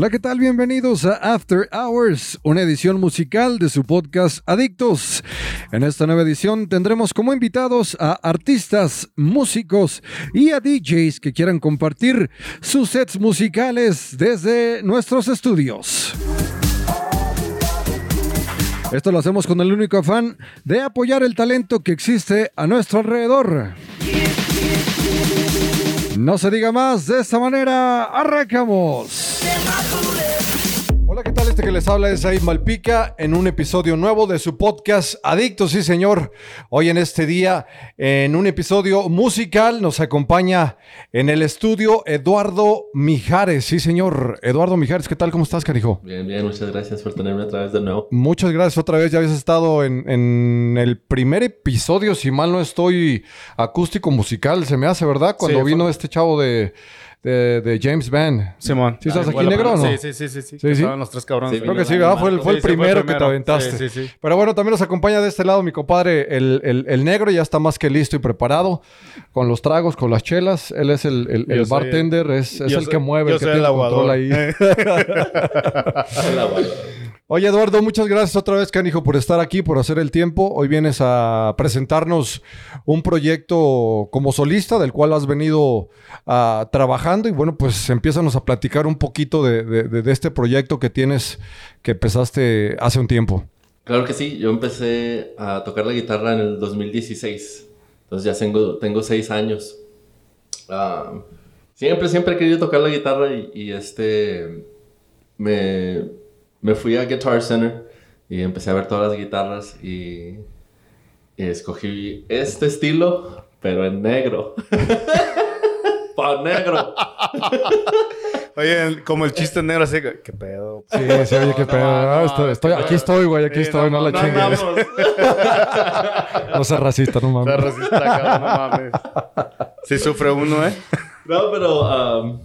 Hola, ¿qué tal? Bienvenidos a After Hours, una edición musical de su podcast Adictos. En esta nueva edición tendremos como invitados a artistas, músicos y a DJs que quieran compartir sus sets musicales desde nuestros estudios. Esto lo hacemos con el único afán de apoyar el talento que existe a nuestro alrededor. No se diga más, de esta manera arrancamos. Hola, ¿qué tal? Este que les habla es Aid Malpica en un episodio nuevo de su podcast Adictos, sí señor. Hoy en este día, en un episodio musical, nos acompaña en el estudio Eduardo Mijares, sí señor. Eduardo Mijares, ¿qué tal? ¿Cómo estás, carijo? Bien, bien, muchas gracias por tenerme otra vez de nuevo. Muchas gracias otra vez, ya habías estado en, en el primer episodio, si mal no estoy, acústico musical, se me hace, ¿verdad? Cuando Sí, vino fue- este chavo de, de, de James Band. Simón. ¿Sí estás Ah, aquí negro o no? Sí, sí, sí, sí. sí, Sí, los tres cabrones. Sí, Creo que sí, ¿verdad? Fue el, fue el sí, fue el primero que te primero. aventaste. Sí, sí, sí. Pero bueno, también nos acompaña de este lado mi compadre, el, el- el negro, ya está más que listo y preparado con los tragos, con las chelas. Él es el, el- el soy- bartender, es, es el soy- que mueve, yo el que soy tiene el el control aguador. ahí. Hola, bueno. Oye, Eduardo, muchas gracias otra vez, canijo, por estar aquí, por hacer el tiempo. Hoy vienes a presentarnos un proyecto como solista del cual has venido ah, trabajando y bueno, pues empiézanos a platicar un poquito de, este proyecto que tienes, que empezaste hace un tiempo. Claro que sí, yo empecé a tocar la guitarra en el 2016. Entonces ya tengo, tengo seis años. Ah, siempre, siempre he querido tocar la guitarra y, este... Me, me fui a Guitar Center y empecé a ver todas las guitarras y, y escogí este estilo, pero en negro. Pa' negro. Oye, como el chiste negro así, que- ¿qué pedo? Sí, sí, oye, qué No, pedo. no, Ah, no, estoy, no, estoy- qué aquí estoy, güey, aquí Sí, estoy, no, la no, chingues. No seas racista, no mames. racista, cabrón, no mames. Sí sufre uno, ¿eh? No, pero um,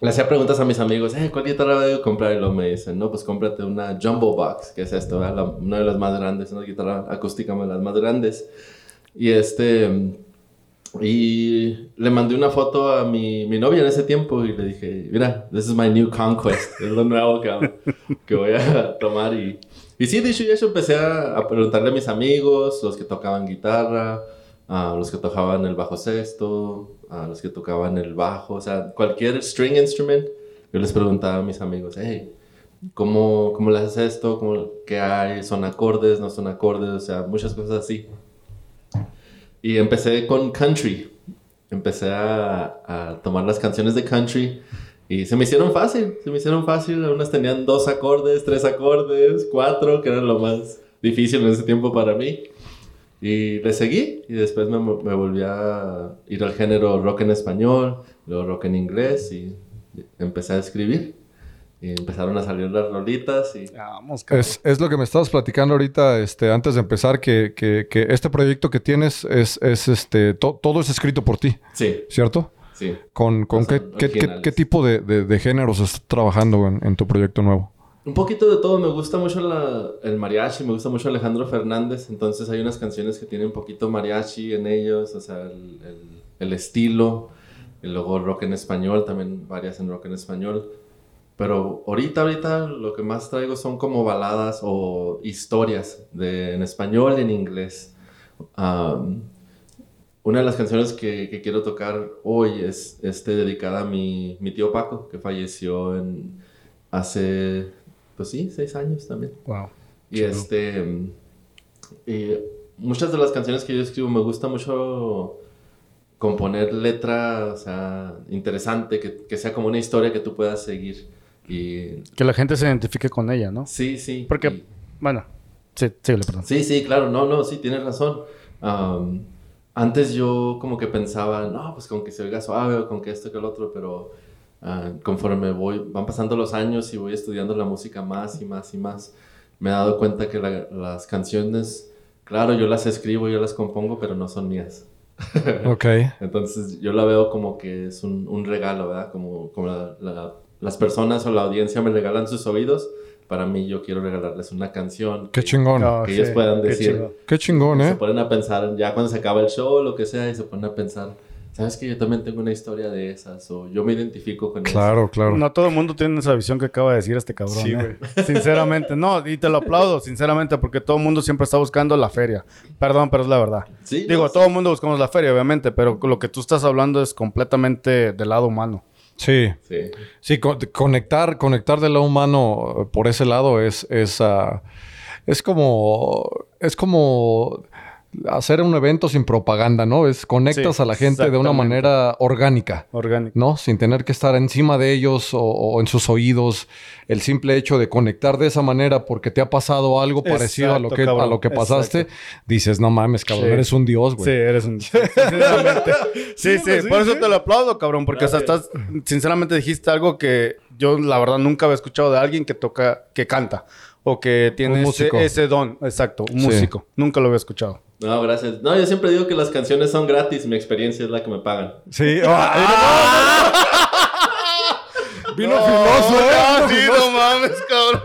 le hacía preguntas a mis amigos, eh, ¿cuál guitarra debo comprar? Y luego me dicen, no, pues cómprate una Jumbo Box, que es esto. La- una de las más grandes, una guitarra acústica de las más grandes. Y este, y le mandé una foto a mi, mi novia en ese tiempo y le dije, mira, this is my new conquest, es lo nuevo que, que voy a tomar. Y, y sí, dicho y hecho, empecé a, a preguntarle a mis amigos, los que tocaban guitarra, a los que tocaban el bajo sexto, a los que tocaban el bajo, o sea, cualquier string instrument, yo les preguntaba a mis amigos, hey, ¿cómo, cómo le haces esto? ¿Cómo, ¿Qué hay? ¿Son acordes? ¿No son acordes? O sea, muchas cosas así. Y empecé con country. Empecé a, a tomar las canciones de country y se me hicieron fácil. Se me hicieron fácil. Algunas tenían dos acordes, tres acordes, cuatro, que era lo más difícil en ese tiempo para mí. Y le seguí y después me, me volví a ir al género rock en español, luego rock en inglés y empecé a escribir. Y empezaron a salir las rolitas y... Vamos, cabrón. Es, es lo que me estabas platicando ahorita, este, antes de empezar, que, que- que este proyecto que tienes es, es este, to- todo es escrito por ti, Sí, ¿cierto? sí. ¿Con, con qué, qué- qué- qué tipo de, de- de géneros estás trabajando en, en tu proyecto nuevo? Un poquito de todo, me gusta mucho la- el mariachi, me gusta mucho Alejandro Fernández, entonces hay unas canciones que tienen un poquito mariachi en ellos, o sea, el, el- el estilo, y luego rock en español, también varias en rock en español. Pero ahorita, ahorita lo que más traigo son como baladas o historias de, en español y en inglés. Am, una de las canciones que, que quiero tocar hoy es este, dedicada a mi, mi tío Paco, que falleció en, hace, pues sí, seis años también. Wow. Y este, y muchas de las canciones que yo escribo me gusta mucho componer letra, o sea, interesante, que, que sea como una historia que tú puedas seguir. Y Que la gente se identifique con ella, ¿no? sí, sí. Porque, y- bueno, sí, perdón. Sí, sí, claro, no, no, sí, tienes razón. Am, antes yo como que pensaba, no, pues con que se oiga suave o con que esto que el otro, pero ah, conforme voy, van pasando los años y voy estudiando la música más y más y más, me he dado cuenta que la- las canciones, claro, yo las escribo, yo las compongo, pero no son mías. Ok. Entonces yo la veo como que es un, un regalo, ¿verdad? Como, como la- la- las personas o la audiencia me regalan sus oídos. Para mí yo quiero regalarles una canción. Qué que- chingón. Oh, Que ellos puedan qué decir. Qué chingón, Se ¿eh? ponen a pensar, ya cuando se acaba el show o lo que sea, y se ponen a pensar, sabes que yo también tengo una historia de esas o yo me identifico con Claro, claro. No todo el mundo tiene esa visión que acaba de decir este cabrón. Sí, ¿eh? Sinceramente, no, y te lo aplaudo, sinceramente, porque todo el mundo siempre está buscando la feria. Perdón, pero es la verdad. Sí, Digo, no, todo el mundo buscamos la feria, obviamente, pero lo que tú estás hablando es completamente del lado humano. Sí. Sí. Sí, co- conectar, conectar del lado humano eh, por ese lado es, es, ah, es como, es como hacer un evento sin propaganda, ¿no? Es conectas Sí, a la gente de una manera orgánica. ¿no? Sin tener que estar encima de ellos o, o en sus oídos. El simple hecho de conectar de esa manera porque te ha pasado algo parecido a lo que, a lo que pasaste, Exacto. dices, no mames, cabrón, Sí. eres un dios, Sí, güey. eres un... Sinceramente. sí, sí, sí, por eso sí. te lo aplaudo, cabrón, porque hasta Gracias. estás... Sinceramente dijiste algo que yo, la verdad, nunca había escuchado de alguien que toca, que canta o que tiene Un ese, don. Exacto, un Sí. músico. Nunca lo había escuchado. No, gracias. No, yo siempre digo que las canciones son gratis, mi experiencia es la que me pagan. Sí. ¡Ah! Vino filoso, ¿eh? Vino filoso. mames, cabrón.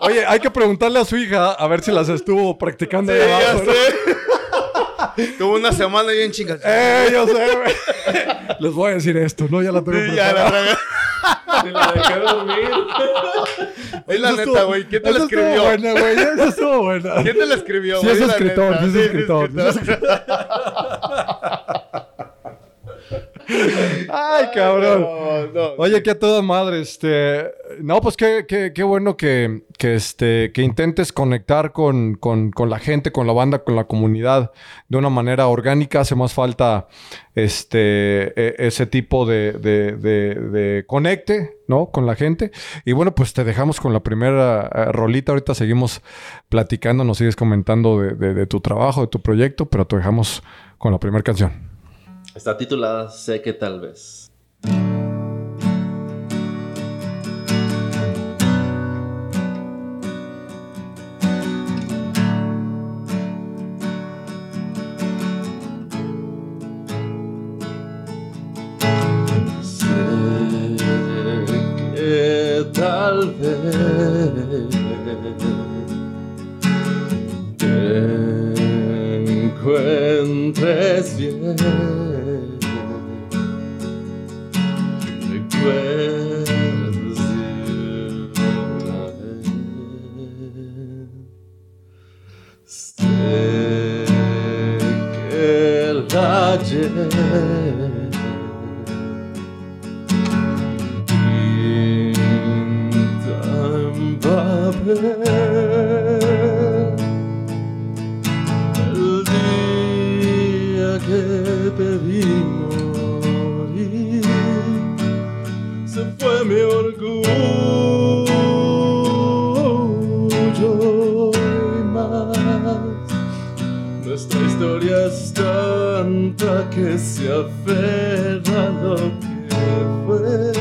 Oye, hay que preguntarle a su hija a ver si las estuvo practicando ahí abajo. ¿no? Tuvo una semana bien chingas. Eh, yo sé, güey. Les voy a decir esto, ¿no? Ya la tengo Sí, ya preparada. la Y la dejé dormir. Es la neta, estuvo- güey. ¿Quién te la eso escribió? Estuvo buena, güey. Eso estuvo buena. ¿Quién te la escribió, Sí, güey? es La escritor, sí es Sí, escritor. Ay, cabrón. No, no. Oye, que a toda madre, este... No, pues qué, qué, qué bueno que, que, este, que intentes conectar con, con, con la gente, con la banda, con la comunidad de una manera orgánica. Hace más falta este, e- ese tipo de, de, de, de conecte, ¿no? Con la gente. Y bueno, pues te dejamos con la primera eh, rolita. Ahorita seguimos platicando, nos sigues comentando de- de tu trabajo, de tu proyecto, pero te dejamos con la primera canción. Está titulada Sé que tal vez. Tal vez te encuentres bien. El ayer pinta tanta que se aferra a lo que fue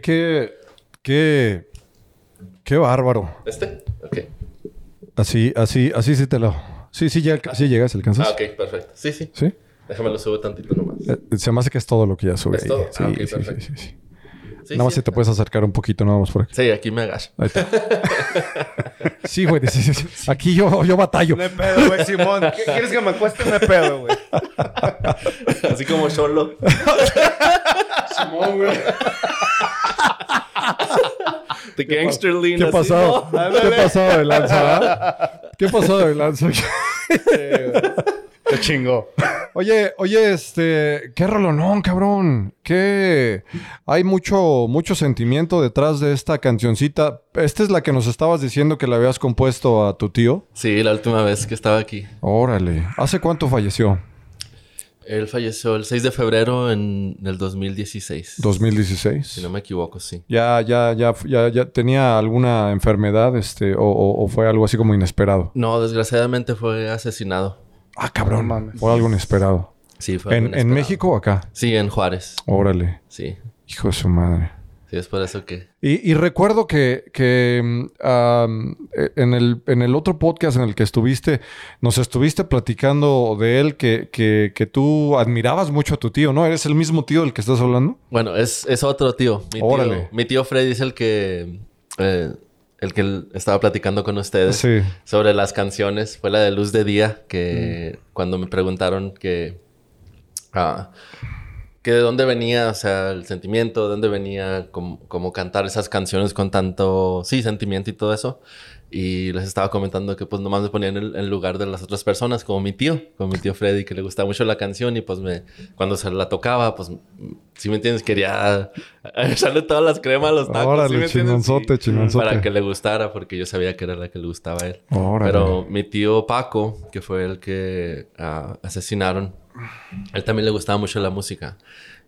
Oye, qué, qué, qué bárbaro. ¿Este? Ok. Así, así, así sí te lo... Sí, sí, ya, sí llegas, alcanzas. Ah, ok, perfecto. Sí, sí. ¿Sí? Déjame lo subo tantito nomás. Eh, se me hace que es todo lo que ya sube ¿Es ahí. todo? Sí, Ah, sí, sí, perfecto. sí, sí. Sí, Nada más sí, si te puedes acercar un poquito nada más por aquí. Sí, aquí me agacho. Ahí está. Sí, güey. sí, sí, sí. Aquí yo, yo batallo. No hay pedo, güey, Simón. ¿Qué quieres que me acueste? No hay pedo, güey. Así como solo. Simón, güey. The gangster lean. ¿Qué pasó? ¿Qué pasó de lanza? ah? ¿Qué pasó de lanza? Te chingó. Oye, oye, este, qué rolonón, cabrón. Qué hay mucho, mucho sentimiento detrás de esta cancioncita. Esta es la que nos estabas diciendo que le habías compuesto a tu tío. Sí, la última vez que estaba aquí. Órale. ¿Hace cuánto falleció? Él falleció el 6 de febrero en el 2016. 2016. Si no me equivoco, sí. Ya, ya, ya, ya, ya tenía alguna enfermedad, este, o, o- o fue algo así como inesperado. No, desgraciadamente fue asesinado. Ah, cabrón. No mames. Fue algo inesperado. Sí, fue ¿En, algo en inesperado. México o acá? Sí, en Juárez. Órale. Sí. Hijo de su madre. Sí, es por eso que... Y, y recuerdo que, que, eh, en, el, en el otro podcast en el que estuviste, nos estuviste platicando de él que, que, que tú admirabas mucho a tu tío, ¿no? ¿Eres el mismo tío del que estás hablando? Bueno, es, es otro tío. Mi, Órale. tío. mi tío Freddy es el que... eh, el que estaba platicando con ustedes Sí. sobre las canciones. Fue la de Luz de Día que cuando me preguntaron que... ah, que de dónde venía, o sea, el sentimiento, de dónde venía como cantar esas canciones con tanto, sí, sentimiento y todo eso. Y les estaba comentando que pues nomás me ponían en el lugar de las otras personas, como mi tío, como mi tío Freddy, que le gustaba mucho la canción y pues me, cuando se la tocaba, pues, si me entiendes, quería echarle todas las cremas a los tacos. Órale, ¿sí chingonzote, chingonzote. Para que le gustara, porque yo sabía que era la que le gustaba a él. Órale. Pero mi tío Paco, que fue el que ah, asesinaron, él también le gustaba mucho la música.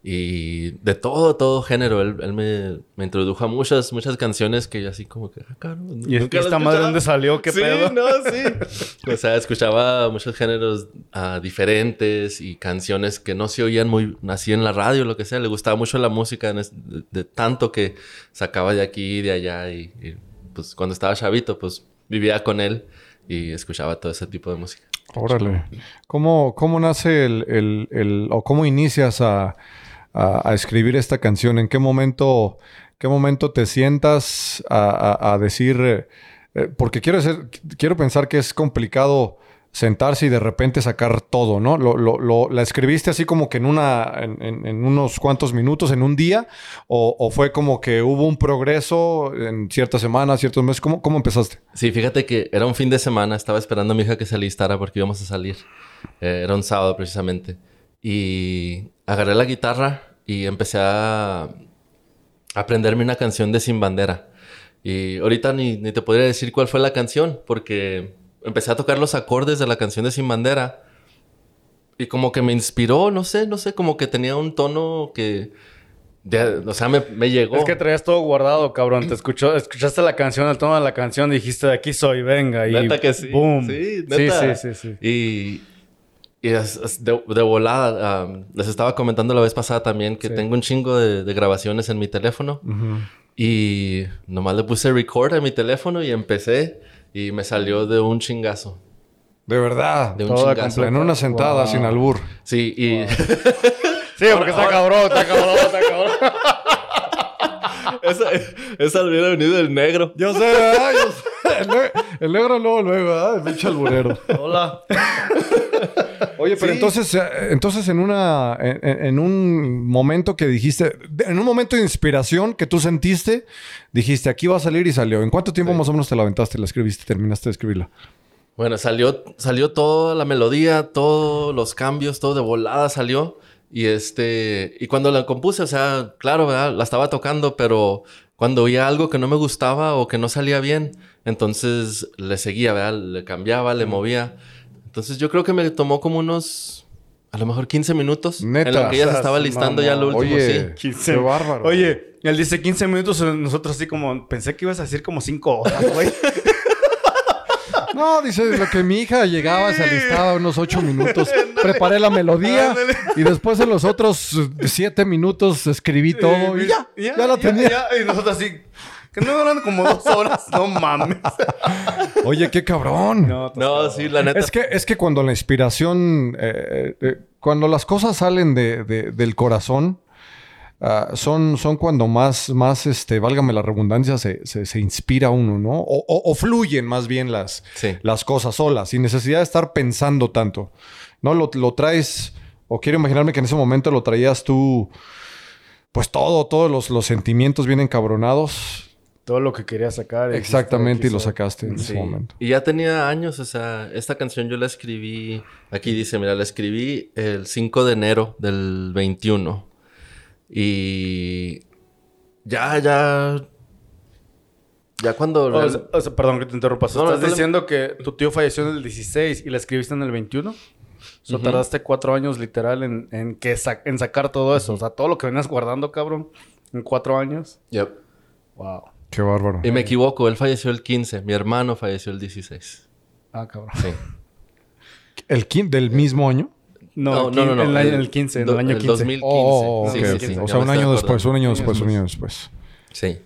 Y de todo, todo género. Él, él me, me introdujo a muchas, muchas canciones que yo así como que... Ah, cabrón, ¿Y nunca las esta madre dónde salió? ¿Qué sí, pedo? no, sí. o sea, escuchaba muchos géneros ah, diferentes y canciones que no se oían muy así en la radio, lo que sea. Le gustaba mucho la música es- de tanto que sacaba de aquí y de allá. Y, y, pues cuando estaba chavito, pues vivía con él y escuchaba todo ese tipo de música. Órale. ¿Cómo, cómo nace el, el- el- o cómo inicias a, a- escribir esta canción? ¿En qué momento, qué momento te sientas a, decir? eh, eh, porque quiero, ser- quiero pensar que es complicado sentarse y de repente sacar todo, ¿no? Lo, lo- ¿La escribiste así como que en, una, en, unos cuantos minutos, en un día? ¿O, o fue como que hubo un progreso en ciertas semanas, ciertos meses? ¿Cómo, cómo empezaste? Sí, fíjate que era un fin de semana. Estaba esperando a mi hija que se alistara porque íbamos a salir. Eh, era un sábado precisamente. Y agarré la guitarra y empecé a aprenderme una canción de Sin Bandera. Y ahorita ni, ni te podría decir cuál fue la canción porque empecé a tocar los acordes de la canción de Sin Bandera. Y como que me inspiró, no sé, no sé, como que tenía un tono que... de- o sea, me, me llegó. Es que traías todo guardado, cabrón. Te escuchó, escuchaste la canción, el tono de la canción, dijiste de aquí soy, venga. Y Neta que sí. Boom. Sí, sí, neta. sí, sí, sí. Y, y es- es de, de volada, um, les estaba comentando la vez pasada también que Sí. tengo un chingo de, de grabaciones en mi teléfono Y nomás le puse record a mi teléfono y empecé. Y me salió de un chingazo. De verdad. De un Toda chingazo. En una sentada, Wow. sin albur. Sí, y Sí, porque está cabrón, está cabrón, está cabrón. esa, esa hubiera venido del negro. Yo sé, ¿verdad? Yo sé. El, ne- el negro luego, luego, ¿verdad? El pinche alburero. Hola. Oye, pero entonces, eh, entonces en una, en, un momento que dijiste, en un momento de inspiración que tú sentiste, dijiste, aquí va a salir y salió. ¿En cuánto tiempo más o menos te la aventaste, la escribiste, terminaste de escribirla? Bueno, salió, salió toda la melodía, todos los cambios, todo de volada salió. Y este, y cuando la compuse, o sea, claro, ¿verdad? La estaba tocando, pero cuando oía algo que no me gustaba o que no salía bien, entonces le seguía, ¿verdad? Le cambiaba, le movía. Entonces yo creo que me tomó como unos, a lo mejor 15 minutos. Neta. En lo que ella se estaba listando ya lo último, Oye, sí. qué bárbaro. Oye, él dice 15 minutos, nosotros así como... Pensé que ibas a decir como 5 horas, güey. No, dice lo que mi hija llegaba, se alistaba unos ocho minutos, preparé la melodía y después en los otros eh, siete minutos escribí todo y ya, ya, la tenía. ya. Y nosotros así... Que no duran como dos horas. No mames. Oye, qué cabrón. No, No, sí, la neta. Es que, es que cuando la inspiración, eh, eh, cuando las cosas salen de, de- del corazón, ah, son, son cuando más, más, este, válgame la redundancia, se, se, se inspira uno, ¿no? O, o- o fluyen más bien las, Sí. las cosas solas, sin necesidad de estar pensando tanto. ¿No? Lo, lo traes, o quiero imaginarme que en ese momento lo traías tú, pues todo, todos los, los sentimientos bien encabronados. Todo lo que quería sacar. Exactamente, y lo sacaste en ese momento. Y ya tenía años, o sea, esta canción yo la escribí, aquí dice, mira, la escribí el 5 de enero del 21. Y ya, ya, ya cuando... O sea, o sea, perdón que te interrumpa. O sea, No, no, ¿Estás diciendo que tu tío falleció en el 16 y la escribiste en el 21? O sea, tardaste cuatro años literal en, en, que sa- en sacar todo eso. O sea, todo lo que venías guardando, cabrón, en cuatro años. Yep. Wow. Qué bárbaro. Y me equivoco, él falleció el 15, mi hermano falleció el 16. Ah, cabrón. Sí. ¿El quin- del mismo año? No, No, no, no, En, el, no, año- el en el 15, en do- el año el 15. 2015. Oh, Sí, sí, sí, O sea, un año después, un año después, un año después. Sí.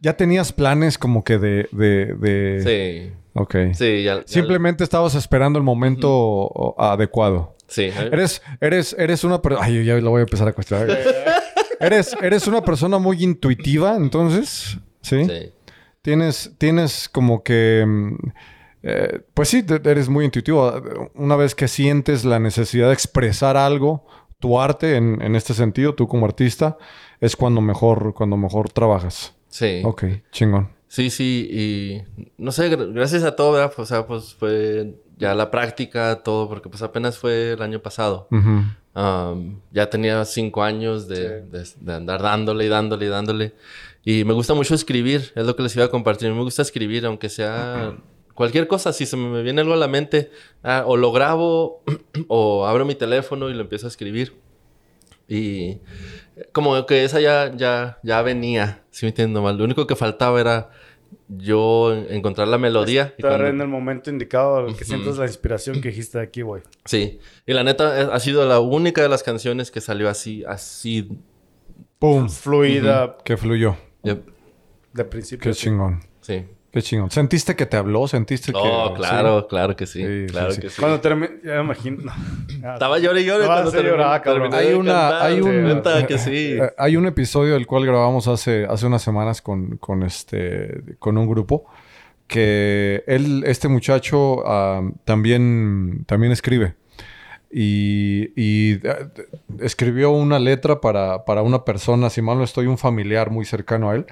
¿Ya tenías planes como que de... de, de... Sí. Ok. Sí, ya. ya- Simplemente estabas esperando el momento adecuado. Sí. Eres, eres, eres una persona... Ay, ya lo voy a empezar a cuestionar. eres, eres una persona muy intuitiva, entonces. ¿Sí? Sí. Tienes, tienes como que... mm, eh, pues sí, eres muy intuitivo. Una vez que sientes la necesidad de expresar algo, tu arte en, en este sentido, tú como artista, es cuando mejor, cuando mejor trabajas. Sí. Ok, chingón. Sí, sí, y no sé, gr- gracias a todo, ¿verdad? O sea, pues fue ya la práctica, todo, porque pues apenas fue el año pasado. Um, ya tenía cinco años de, de- de andar dándole y dándole y dándole. Y me gusta mucho escribir, es lo que les iba a compartir. Me gusta escribir, aunque sea cualquier cosa. Si se me viene algo a la mente, ah, o lo grabo, o abro mi teléfono y lo empiezo a escribir. Y como que esa ya, ya, ya venía, si me entiendo mal. Lo único que faltaba era yo encontrar la melodía. Estar cuando- en el momento indicado que sientas la inspiración que dijiste aquí, güey. Sí, y la neta eh, ha sido la única de las canciones que salió así, así. ¡Pum! Fluida Que fluyó. Yep, de principio. Qué chingón. sí. Qué chingón. ¿Sentiste que te habló? ¿Sentiste que...? Oh, claro, sí? claro que sí. Sí, claro sí. que sí. Cuando terminé, ya me imagino. no. Estaba llorando y llorando No cuando terminé- llorar, cabrón. terminé Hay una... cantar, Hay un... que sí. eh, Hay un episodio del cual grabamos hace, hace unas semanas con, con, este, con un grupo que él, este muchacho ah, también, también escribe. Y, y, eh, escribió una letra para, para una persona, si mal no estoy, un familiar muy cercano a él.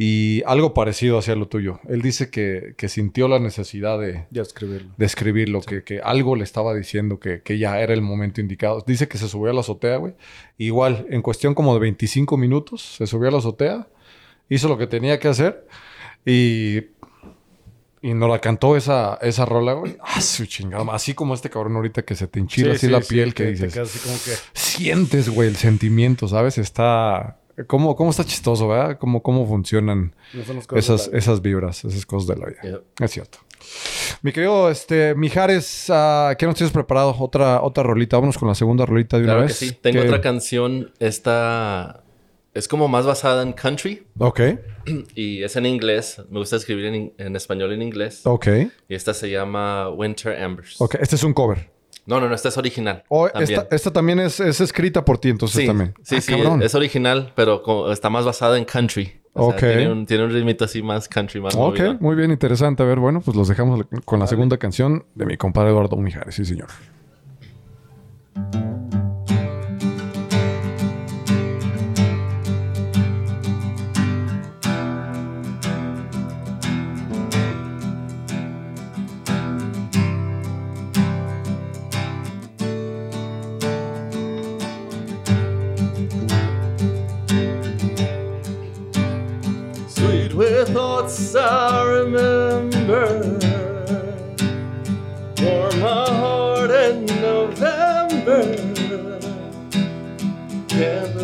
Y algo parecido hacia lo tuyo. Él dice que, que sintió la necesidad de, Ya escribirlo. de escribirlo, que, que algo le estaba diciendo que, que ya era el momento indicado. Dice que se subió a la azotea, güey. Igual, en cuestión como de 25 minutos, se subió a la azotea, hizo lo que tenía que hacer y, y nos la cantó esa, esa rola, güey. Ah, su chingada. Así como este cabrón ahorita que se te enchila Sí, así sí, la piel, que dices, como que... sientes, güey, el sentimiento, ¿sabes? Está... ¿Cómo, cómo está chistoso, verdad? ¿Cómo, cómo funcionan esas, esas vibras, esas cosas de la vida? Es cierto. Mi querido este, Mijares, ah, ¿qué nos tienes preparado? Otra, otra rolita. Vámonos con la segunda rolita de una Claro que vez. sí. Tengo ¿Qué? otra canción. Esta es como más basada en country Ok, y es en inglés. Me gusta escribir en, in- en español y en inglés. ok, Y esta se llama Winter Embers. ok. Este es un cover. No, no, no, esta es original. También. esta, esta también es, es escrita por ti, entonces sí, también. sí, Ah, sí, cabrón. es original, pero como está más basada en country. O sea, Ok. tiene, un, tiene un ritmito así más country, más Ok, movido. muy bien, interesante. A ver, bueno, pues los dejamos con la segunda canción de mi compadre Eduardo Mijares, sí, señor. I remember. Warm my heart in November. Can't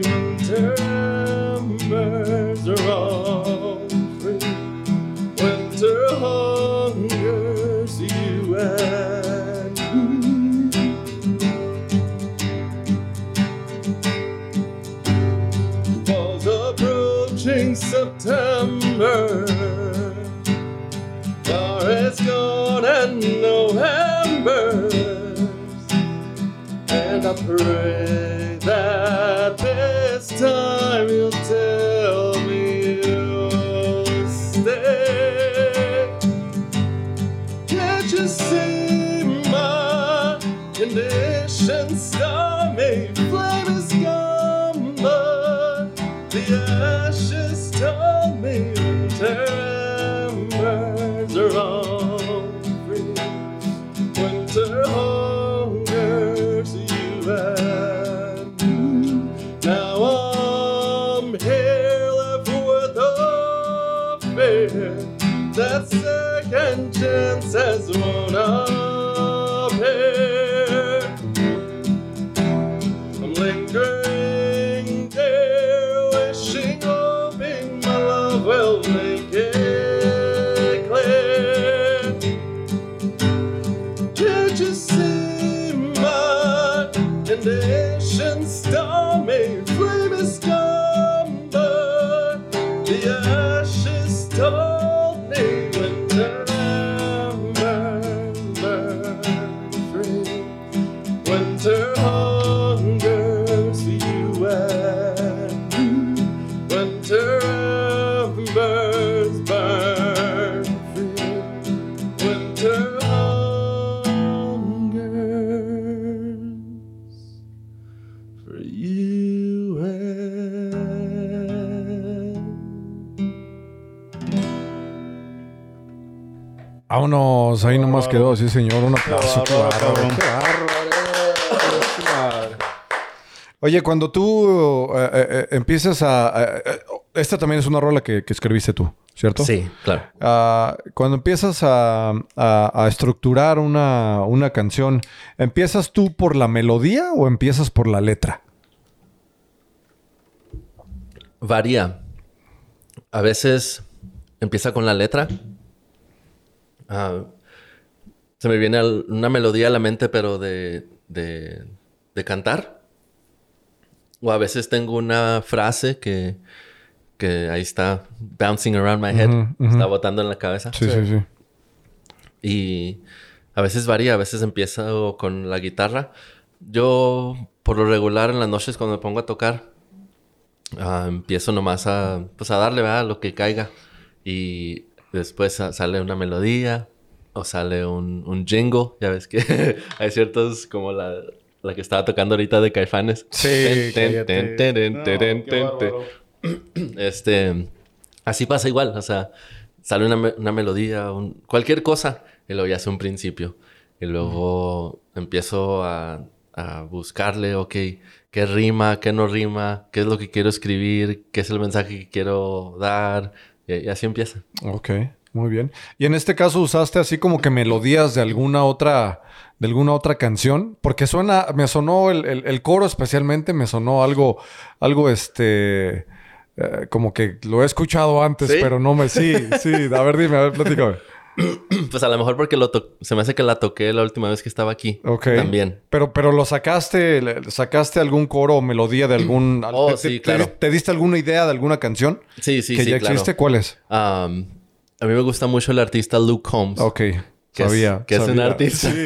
told me winter embers are all free. Winter hungers you and me. Fall's approaching September. Far is gone and November's. And I pray that this time Ahí nomás quedó, sí, señor. Un aplauso. Qué bárbaro, bárbaro, cabrón. qué bárbaro. Oye, cuando tú eh, eh, eh, empiezas a... eh, esta también es una rola que, que escribiste tú, ¿cierto? Sí, claro. Ah, cuando empiezas a, a- a estructurar una, una canción, ¿empiezas tú por la melodía o empiezas por la letra? Varía. A veces empieza con la letra. Ah, se me viene una melodía a la mente, pero de, de, de cantar. O a veces tengo una frase que, que ahí está bouncing around my head, Ujú, ujú. está botando en la cabeza. Sí, sí, sí. Y a veces varía, a veces empiezo con la guitarra. Yo, por lo regular, en las noches cuando me pongo a tocar, ah, empiezo nomás a, pues a darle ¿verdad? lo que caiga. Y después sa- sale una melodía o sale un, un jingle. Ya ves que hay ciertos como la, la que estaba tocando ahorita de Caifanes. Sí, Ten, ten, ten, No. Este, así pasa igual, o sea, sale una, me- una melodía, un- cualquier cosa, y luego ya hace un principio. Y luego empiezo a, a buscarle, ok, qué rima, qué no rima, qué es lo que quiero escribir, qué es el mensaje que quiero dar, y, y así empieza. Ok, muy bien. Y en este caso usaste así como que melodías de alguna otra, de alguna otra canción, porque suena, me sonó el, el- el coro especialmente, me sonó algo, algo este, eh, como que lo he escuchado antes, ¿Sí? pero no me, sí, sí, a ver, dime, a ver, platícame. Pues a lo mejor porque lo to- se me hace que la toqué la última vez que estaba aquí. Ok. También. Pero, pero lo sacaste, sacaste algún coro o melodía de algún, Oh, te, sí, claro. te diste alguna idea de alguna canción Sí, sí, que sí, ya claro. existe? ¿Cuál es? Um, a mí me gusta mucho el artista Luke Combs. Ok. Que es- sabía. que es un artista. Sí.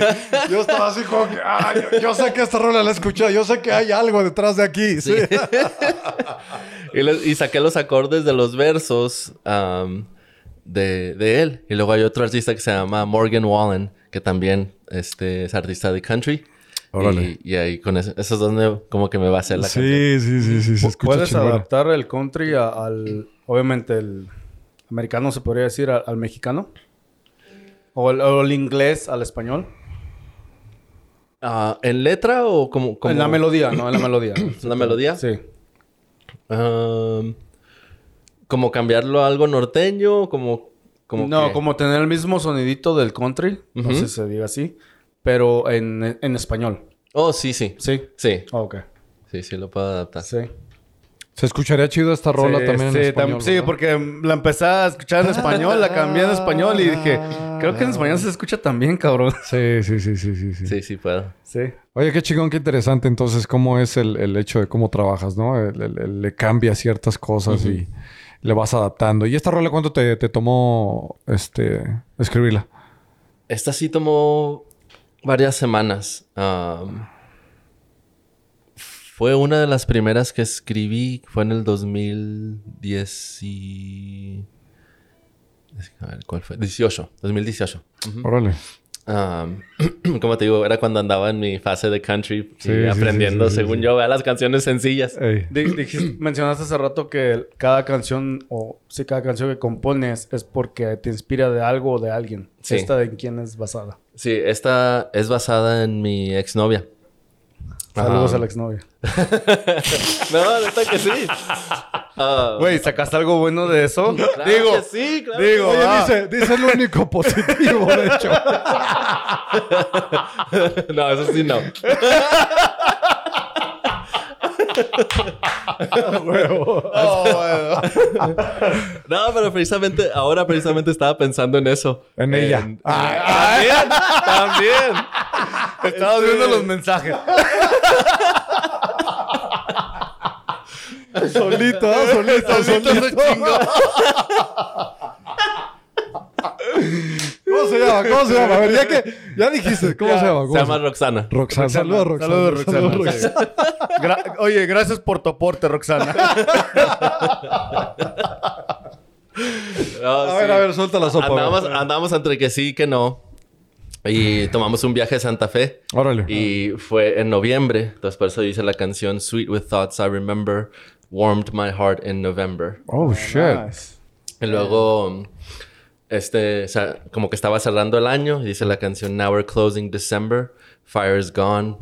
Yo estaba así como que, ah, yo, yo sé que esta rola la he escuchado, yo sé que hay algo detrás de aquí. Sí. Y, le- y saqué los acordes de los versos um, de, de él. Y luego hay otro artista que se llama Morgan Wallen, que también este, es artista de country. Órale. Y, y ahí con eso, esos dos me- como que me va a hacer la canción. Sí, sí, sí, sí, se escucha Puedes adaptar el country a- al... Obviamente el americano se podría decir al mexicano. O el, o el inglés al español. Ah, ¿En letra o como, como En la melodía, ¿no? En la melodía. ¿En la melodía? Sí. Um, ¿Como cambiarlo a algo norteño? Como, como no, que- como tener el mismo sonidito del country. No sé si se diga así. Pero en, en español. Oh, sí, sí. Sí. Sí, Ah, ok. sí, sí lo puedo adaptar. Sí. Se escucharía chido esta rola Sí, también sí, en español. tam- sí, ¿verdad? porque la empecé a escuchar en español, la cambié en español y dije, creo que en español se escucha también, cabrón. Sí, sí, sí, sí, sí, sí. Sí, sí puedo. Sí. Oye, qué chingón, qué interesante entonces cómo es el, el hecho de cómo trabajas, ¿no? El- el- el- le cambia ciertas cosas y le vas adaptando. ¿Y esta rola cuánto te, te tomó este escribirla? Esta sí tomó varias semanas. Am, fue una de las primeras que escribí. Fue en el 2010 y... A ver, ¿cuál fue? 18. 2018. Ujú. Órale. Am, como te digo, era cuando andaba en mi fase de country Sí, aprendiendo, sí, sí, sí, según sí. yo, a las canciones sencillas. Dijiste- mencionaste hace rato que cada canción, o sí, cada canción que compones es porque te inspira de algo o de alguien. Sí. ¿Esta de quién es basada? Sí, esta es basada en mi exnovia. Saludos Ajá. a la exnovia. No, neta que sí. Güey, ¿sacaste algo bueno de eso? claro digo, que sí, claro digo, Oye, ah, dice, dice lo único positivo, de hecho. no, eso sí no. oh. No, pero precisamente, ahora precisamente estaba pensando en eso. En ella. también, también. Estabas viendo los mensajes. solito, ¿ah? solito, Solito solito. ¿Cómo se llama? ¿Cómo se llama? A ver, ya que ya dijiste, ¿cómo Ya, se llama? ¿Cómo Se llama Roxana. Roxana. Saludos, Roxana. Saludos, Roxana. Gra- Oye, gracias por tu aporte, Roxana. No, A sí. ver, a ver, suelta la sopa. Andamos, andamos entre que sí y que no. Y tomamos un viaje a Santa Fe. Órale. Y fue en noviembre. Entonces, por eso hice la canción Sweet with Thoughts I Remember. Warmed my heart in November. Oh, shit. Nice. Y luego, este, o sea, como que estaba cerrando el año. Y dice la canción Now we're closing December. Fire is gone.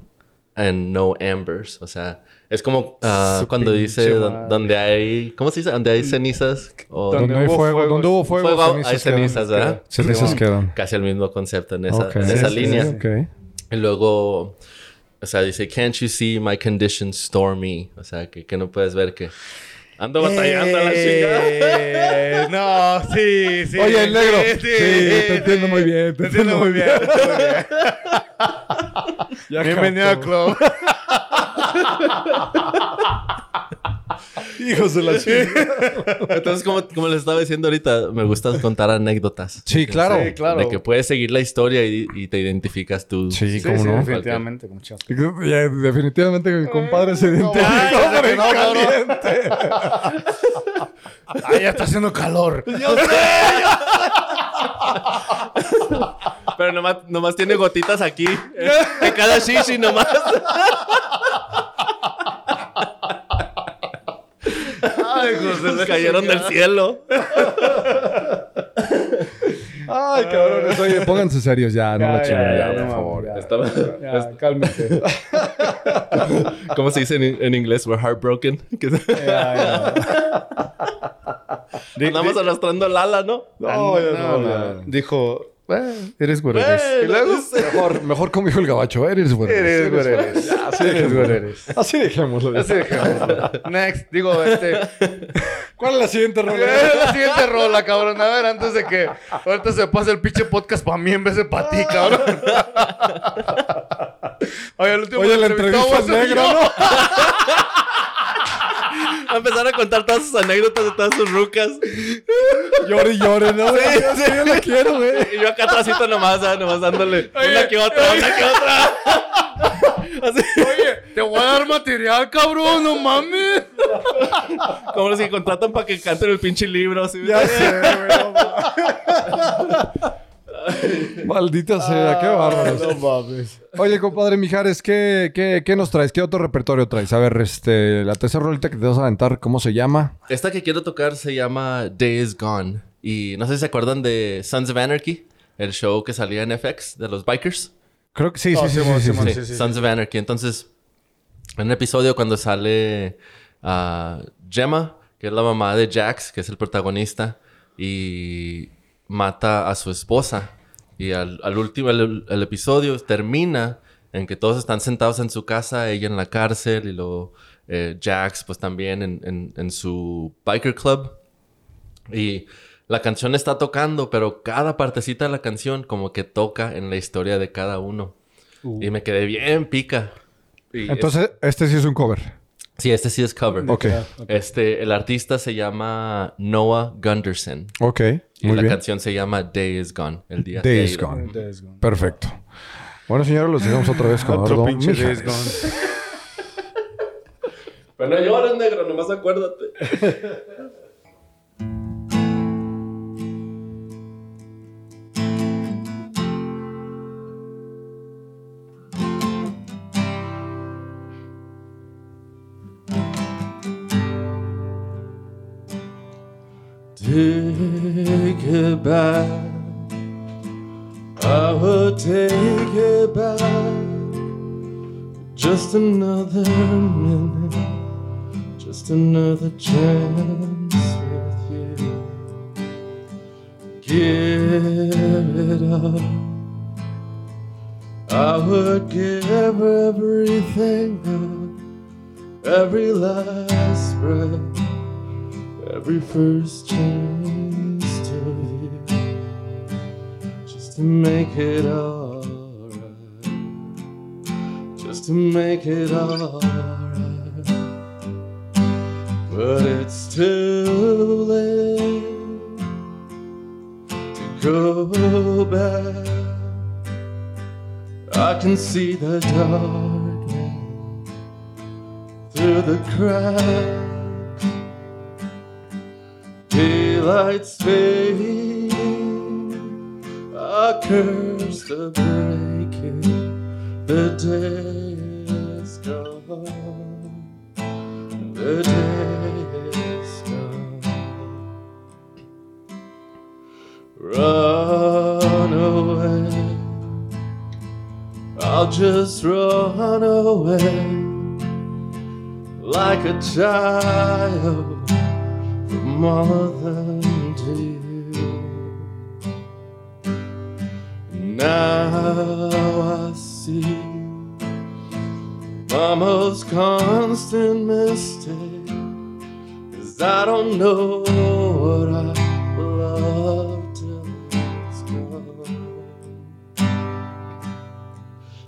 And no ambers. O sea, es como Su cuando dice don- donde hay... ¿Cómo se dice? Donde hay cenizas. O Donde hay hubo fuego, donde hubo fuego, fuego, cenizas hay cenizas, quedan. ¿verdad? Cenizas quedan. Casi el mismo concepto en esa, Ok. en esa Sí, línea. sí, ok. Y luego, o sea, dice, can't you see my condition stormy? O sea, que, que no puedes ver que ando batallando a la chingada. Eh, no, sí, sí. Oye, el negro. Sí, Sí, te entiendo muy bien, Te entiendo muy bien. te entiendo muy bien. Bienvenido al club. Hijos de la chica. Entonces, como, como les estaba diciendo ahorita, me gusta contar anécdotas. Sí, claro. Sí, claro. De que puedes seguir la historia y, y te identificas tú. Sí, Sí, cómo sí, no. definitivamente. Con definitivamente mi compadre se identificó cabrón. caliente. Ay, ya está haciendo calor. Pero nomás, nomás tiene gotitas aquí. En cada shishi nomás. Se cayeron del cielo. Ay, cabrones. Oye, pónganse serios ya, no la ya, chinguen ya, por favor. ya. Cálmate. ¿Cómo se dice en, en inglés? We're heartbroken. Andamos arrastrando el ala, ¿no? No, no, no. Dijo, eh, eres what eres. Eh, Y luego, Mejor, mejor conmigo el gabacho. Eres bueno. eres what eres. Ya, así Eres what dejémoslo. eres. Así dejémoslo. Así dejémoslo. Next. Digo, este... ¿Cuál es la siguiente ¿Cuál rola? es la siguiente rola, cabrón? A ver, antes de que ahorita se pase el pinche podcast para mí en vez de para ti, cabrón. Oye, el último Oye, la entrevista negro. ¿no? Va a empezar a contar todas sus anécdotas de todas sus rucas. Llore y llore, ¿no? Sí, yo la quiero, güey. Y yo acá atrásito nomás, ¿sabes? nomás dándole Oye, una que otra, oye. una que otra. Así, Oye, te voy a dar material, cabrón, no mames. como los que contratan para que canten el pinche libro. Así, Ya sé, güey. Maldita sea, qué. No mames. Oye, compadre Mijares, ¿qué, qué, qué nos traes? ¿Qué otro repertorio traes? A ver, este, la tercera rolita que te vas a aventar, ¿cómo se llama? Esta que quiero tocar se llama Days Gone. Y no sé si se acuerdan de Sons of Anarchy, el show que salía en FX de los bikers. Creo que sí, sí, sí, sí. Sons of Anarchy. Entonces, en un episodio cuando sale ah, Gemma, que es la mamá de Jax, que es el protagonista, y mata a su esposa. Y al, al último, el, el episodio termina en que todos están sentados en su casa, ella en la cárcel y luego eh, Jax pues también en, en- en su biker club. Y la canción está tocando, pero cada partecita de la canción como que toca en la historia de cada uno. Y me quedé bien pica. Y Entonces, este sí es un cover. Sí, este sí es cover. Ok, Este, el artista se llama Noah Gunderson. ok, Y muy la bien. canción se llama Day is Gone. El día Day is gone. Days Gone. Perfecto. Bueno, señores, los dejamos otra vez con Otro Eduardo pinche Mijares. Days Gone. Pero no llores, negro, nomás acuérdate. Just another minute. Just another chance with you. Give it up. I would give everything up, every last breath, every first chance to you, just to make it just to make it alright. But it's too late to go back. I can see the darkness through the cracks. Daylight's fading. I curse the breaking. The day is gone. The day is gone. Run away. I'll just run away like a child from all them to you. Now my most constant mistake is I don't know what I love till it's gone.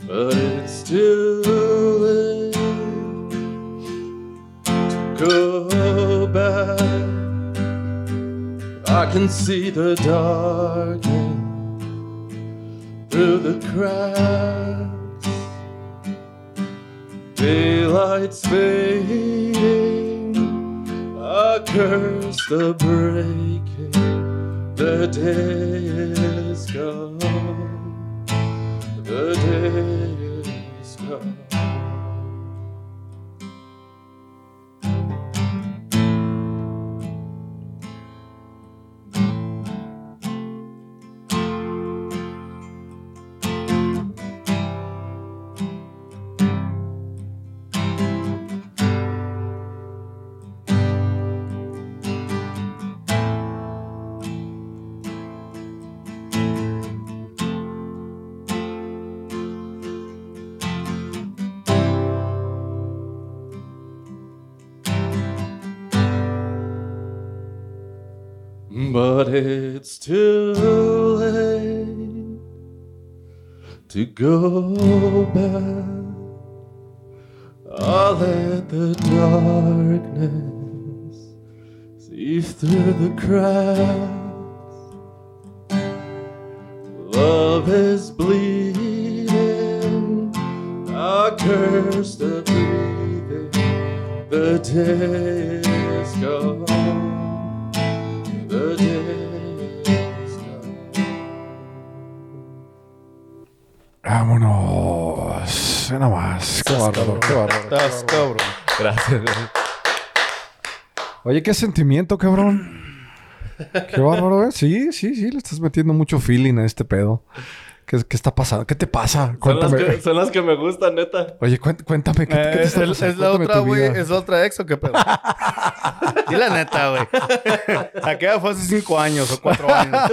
But it's too late to go back. I can see the darkness through the cracks. The breaking. The day go Oye, qué sentimiento, cabrón. Qué bárbaro, ¿eh? Sí, sí, sí, le estás metiendo mucho feeling a este pedo. ¿Qué, qué está pasando? ¿Qué te pasa? Son las, Cuéntame. que, son las que me gustan, neta. Oye, cuént- cuéntame, ¿qué, qué te Eh, está es, pasando? es la Cuéntame otra, güey. ¿Es la otra ex o qué pedo? y la neta, güey. Aquella fue hace cinco años o cuatro años.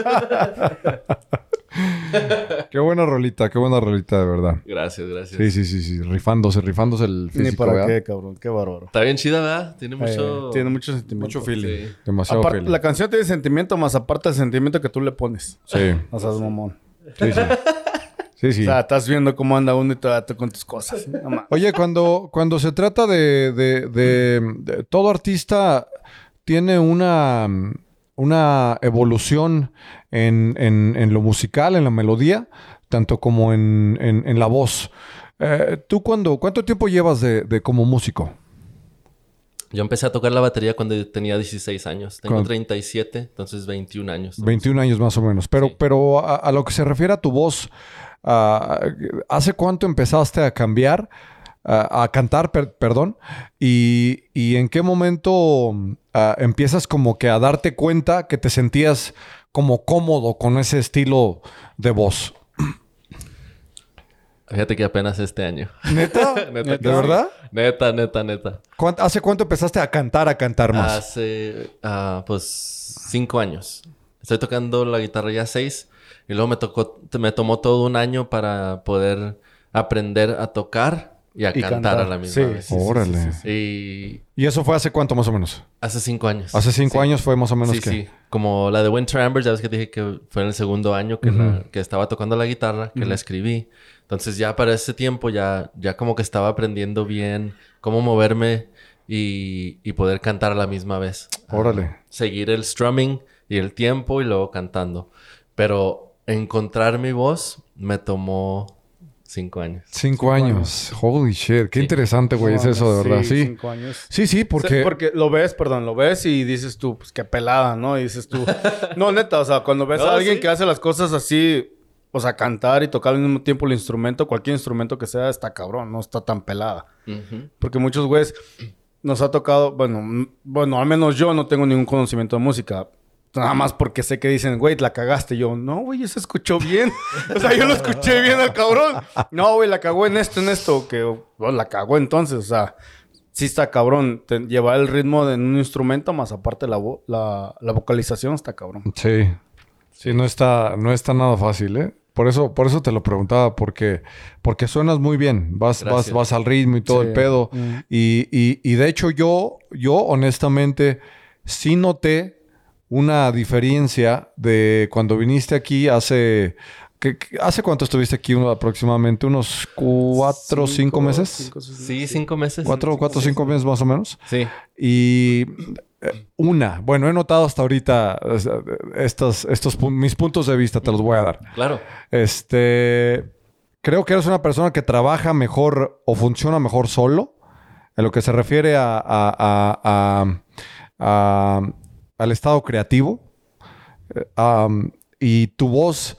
Qué buena rolita, qué buena rolita, de verdad. Gracias, gracias. Sí, sí, sí, sí. Rifándose, rifándose el Ni físico, para ¿verdad? qué, cabrón. Qué bárbaro. Está bien chida, ¿verdad? Tiene mucho... Eh, tiene mucho sentimiento. Mucho feeling. Sí. Demasiado Aparte, feeling. la canción tiene sentimiento más aparte del sentimiento que tú le pones. Sí, O sea, es mamón. Sí, sí. Sí, sí. O sea, estás viendo cómo anda uno y te tú con tus cosas. No. Oye, cuando, cuando se trata de, de- de- de- Todo artista tiene una, una evolución en, en- en lo musical, en la melodía, tanto como en, en- la voz. Eh, ¿Tú cuando, cuánto tiempo llevas de como músico? Yo empecé a tocar la batería cuando tenía 16 años. Tengo ¿Cuándo? 37, entonces 21 años. 21 años más o menos. Pero, Sí. pero a, a lo que se refiere a tu voz, ¿hace cuánto empezaste a cambiar, a cantar, per- perdón? Y, y en qué momento empiezas como que a darte cuenta que te sentías como cómodo con ese estilo de voz? Fíjate que apenas este año. ¿Neta? Neta ¿De sí. verdad? Neta, neta, neta. ¿Cuánt- ¿Hace cuánto empezaste a cantar, a cantar más? Hace, ah, pues, cinco años. Estoy tocando la guitarra ya seis. Y luego me tocó, me tomó todo un año para poder aprender a tocar y a Y cantar, cantar. a la misma Sí, vez. sí, Órale. sí, sí. Y ¿Y eso fue hace cuánto más o menos? hace cinco años. Hace cinco Sí. años fue más o menos Sí, que... sí. Como la de Winter Amber, ya ves que te dije que fue en el segundo año que, la- que estaba tocando la guitarra, que la escribí. Entonces ya para ese tiempo ya, ya como que estaba aprendiendo bien cómo moverme y, y poder cantar a la misma vez. Órale. Seguir el strumming y el tiempo y luego cantando. Pero encontrar mi voz me tomó cinco años. Cinco, años. Holy shit. Qué Sí. interesante, güey. es eso, de verdad. Sí. Cinco años. Sí, sí, porque... Sí, porque lo ves, perdón, lo ves y dices tú, pues qué pelada, ¿no? Y dices tú, no, neta, o sea, cuando ves No, a alguien sí. que hace las cosas así, o sea, cantar y tocar al mismo tiempo el instrumento, cualquier instrumento que sea, está cabrón, no está tan pelada. Porque muchos güeyes nos ha tocado, bueno, mm, bueno, al menos yo no tengo ningún conocimiento de música. Nada más porque sé que dicen, güey, la cagaste. Yo, no, güey, se escuchó bien. o sea, yo lo escuché bien al cabrón. No, güey, la cagó en esto, en esto. Que bueno, la cagó entonces. O sea, sí está cabrón. Te- llevar el ritmo de un instrumento más aparte la, la, la vocalización está cabrón. Sí. Sí, no está, no está nada fácil, ¿eh? Por eso, por eso te lo preguntaba, porque, porque suenas muy bien. Vas, vas, vas al ritmo y todo Sí. el pedo. Mm. Y, y, y de hecho, yo, yo honestamente, sí noté una diferencia de cuando viniste aquí hace. ¿Qué- qué- ¿Hace cuánto estuviste aquí? Uno- aproximadamente unos cuatro o cinco meses. cinco, seis, Sí, cinco meses. Cuatro, cuatro o cinco meses más o menos. Sí. Y eh, una, bueno, he notado hasta ahorita sea, estos, estos mis puntos de vista, te los voy a dar. Claro. Este, creo que eres una persona que trabaja mejor o funciona mejor solo, en lo que se refiere a, a- a- a- a- al estado creativo. Eh, y tu voz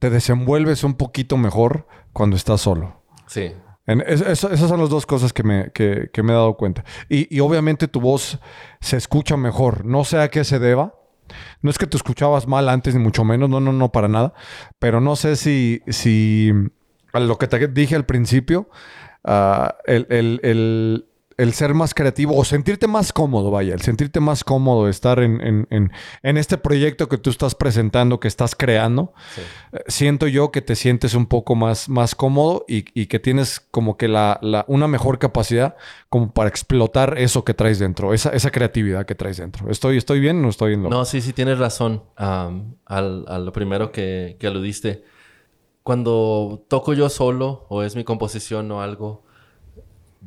te desenvuelves un poquito mejor cuando estás solo. Sí. En- es- eso- esas son las dos cosas que me, que- que me he dado cuenta. Y, y obviamente tu voz se escucha mejor. No sé a qué se deba. No es que te escuchabas mal antes, ni mucho menos. No, no, no, para nada. Pero no sé si, si a lo que te dije al principio, ah, el, el- el- el ser más creativo o sentirte más cómodo, vaya, el sentirte más cómodo de estar en, en- en- en este proyecto que tú estás presentando, que estás creando, Sí. eh, siento yo que te sientes un poco más, más cómodo y, y que tienes como que la, la- una mejor capacidad como para explotar eso que traes dentro, esa, esa creatividad que traes dentro. ¿Estoy, estoy bien o no estoy en lo? No, sí, sí, tienes razón. al, a lo primero que, que aludiste. Cuando toco yo solo o es mi composición o algo,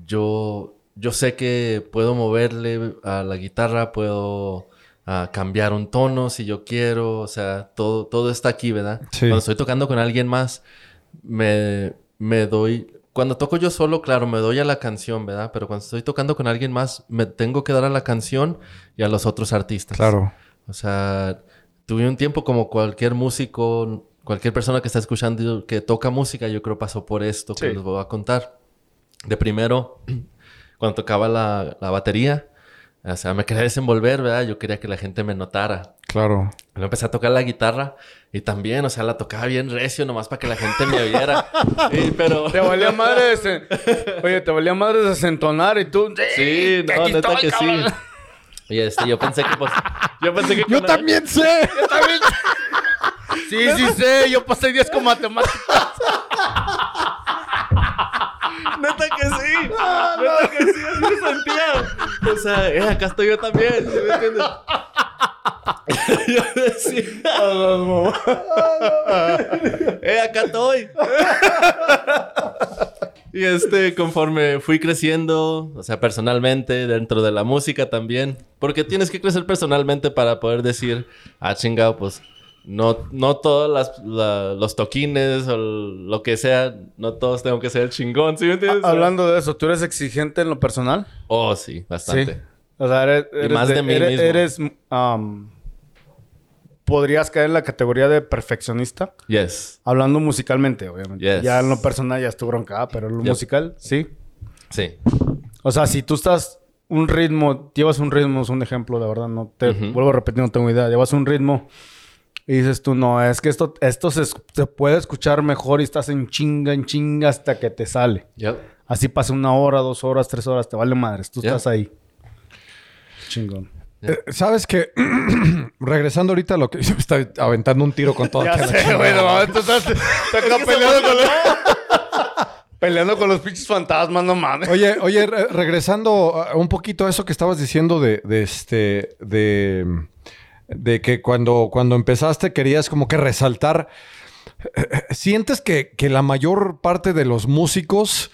yo, yo sé que puedo moverle a la guitarra, puedo ah, cambiar un tono si yo quiero, o sea, todo, todo está aquí, ¿verdad? Sí. Cuando estoy tocando con alguien más, me, me doy... Cuando toco yo solo, claro, me doy a la canción, ¿verdad? Pero cuando estoy tocando con alguien más, me tengo que dar a la canción y a los otros artistas. Claro. O sea, tuve un tiempo como cualquier músico, cualquier persona que está escuchando que toca música, yo creo pasó por esto que les voy a contar. De primero, cuando tocaba la, la batería, o sea, me quería desenvolver, ¿verdad? Yo quería que la gente me notara. Claro. Empecé a tocar la guitarra y también, o sea, la tocaba bien recio, nomás para que la gente me oyera. Sí, pero... Te valía madre desen- Oye, te valía madre desentonar y tú... Sí, no, neta estoy, que sí. cabrón. Y este, yo pensé que pues... Yo pensé que... Yo también sé. También- Sí, sí sé. Yo pasé 10 con matemáticas. Neta que sí. Neta que sí, así me sentía. O sea, eh, acá estoy yo también. ¿sí me entiendes? yo decía. eh, acá estoy. y este, conforme fui creciendo, o sea, personalmente, dentro de la música también. Porque tienes que crecer personalmente para poder decir, ah, chingado, pues. No, no todos las- la- los toquines o lo que sea, no todos tengo que ser el chingón, ¿sí me entiendes? Hablando de eso, ¿tú eres exigente en lo personal? Oh, sí, bastante. O sea, eres... eres más de mí eres, mismo. eres, um, ¿Podrías caer en la categoría de perfeccionista? Yes. Hablando musicalmente, obviamente. Yes. Ya en lo personal ya es tu bronca, pero en lo Yep. musical, sí. Sí. O sea, si tú estás un ritmo, llevas un ritmo, es un ejemplo, de verdad, no te vuelvo a repetir, no tengo idea. Llevas un ritmo y dices tú, no, es que esto, esto se, se puede escuchar mejor y estás en chinga, en chinga hasta que te sale. Yep. Así pasa una hora, dos horas, tres horas, te vale madres, tú estás ahí. Chingón. Eh, Sabes que regresando ahorita a lo que me está aventando un tiro con toda Ya la sé, güey, no, tú estás, peleando con los... peleando con los pinches fantasmas, no mames. Oye, oye, re- regresando un poquito a eso que estabas diciendo de, de este, de, de que cuando, cuando empezaste querías como que resaltar. ¿Sientes que, que la mayor parte de los músicos,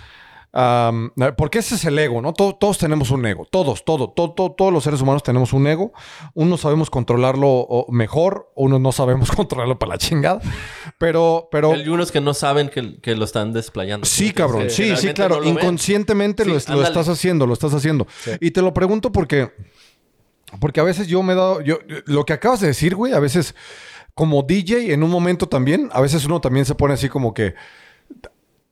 porque ese es el ego, ¿no? Todo- todos tenemos un ego, todos, todo, todo, todo- todos los seres humanos tenemos un ego. Unos sabemos controlarlo mejor, unos no sabemos controlarlo para la chingada. Pero, pero Hay unos que no saben que, que lo están desplayando. Sí, cabrón. Que Sí, sí, claro. no lo ven. Inconscientemente lo, Sí, estás haciendo, lo estás haciendo. Y te lo pregunto porque, porque a veces yo me he dado, yo, lo que acabas de decir, güey, a veces como DJ en un momento también, a veces uno también se pone así como que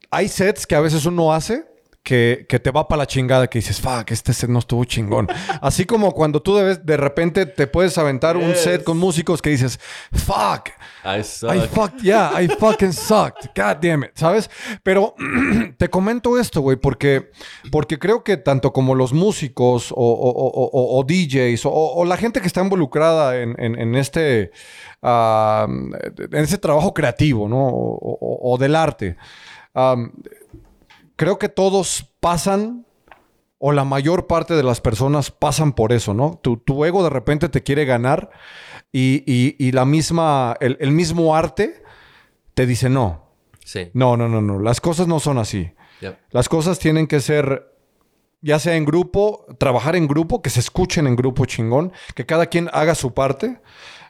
hay sets que a veces uno hace que, que te va para la chingada, que dices, fuck, este set no estuvo chingón. Así como cuando tú debes, de repente te puedes aventar un set con músicos que dices, fuck, I suck. I fucked, yeah, I fucking sucked. God damn it, ¿sabes? Pero te comento esto, güey, porque, porque creo que tanto como los músicos o, o- o- o- o DJs o, la gente que está involucrada en, en- en este, en ese trabajo creativo, ¿no? O, del arte, am, creo que todos pasan o la mayor parte de las personas pasan por eso, ¿no? Tu, tu ego de repente te quiere ganar y, y- y la misma, el, el mismo arte te dice no, Sí. no, no, no, no, las cosas no son así. Las cosas tienen que ser, ya sea en grupo, trabajar en grupo, que se escuchen en grupo chingón, que cada quien haga su parte.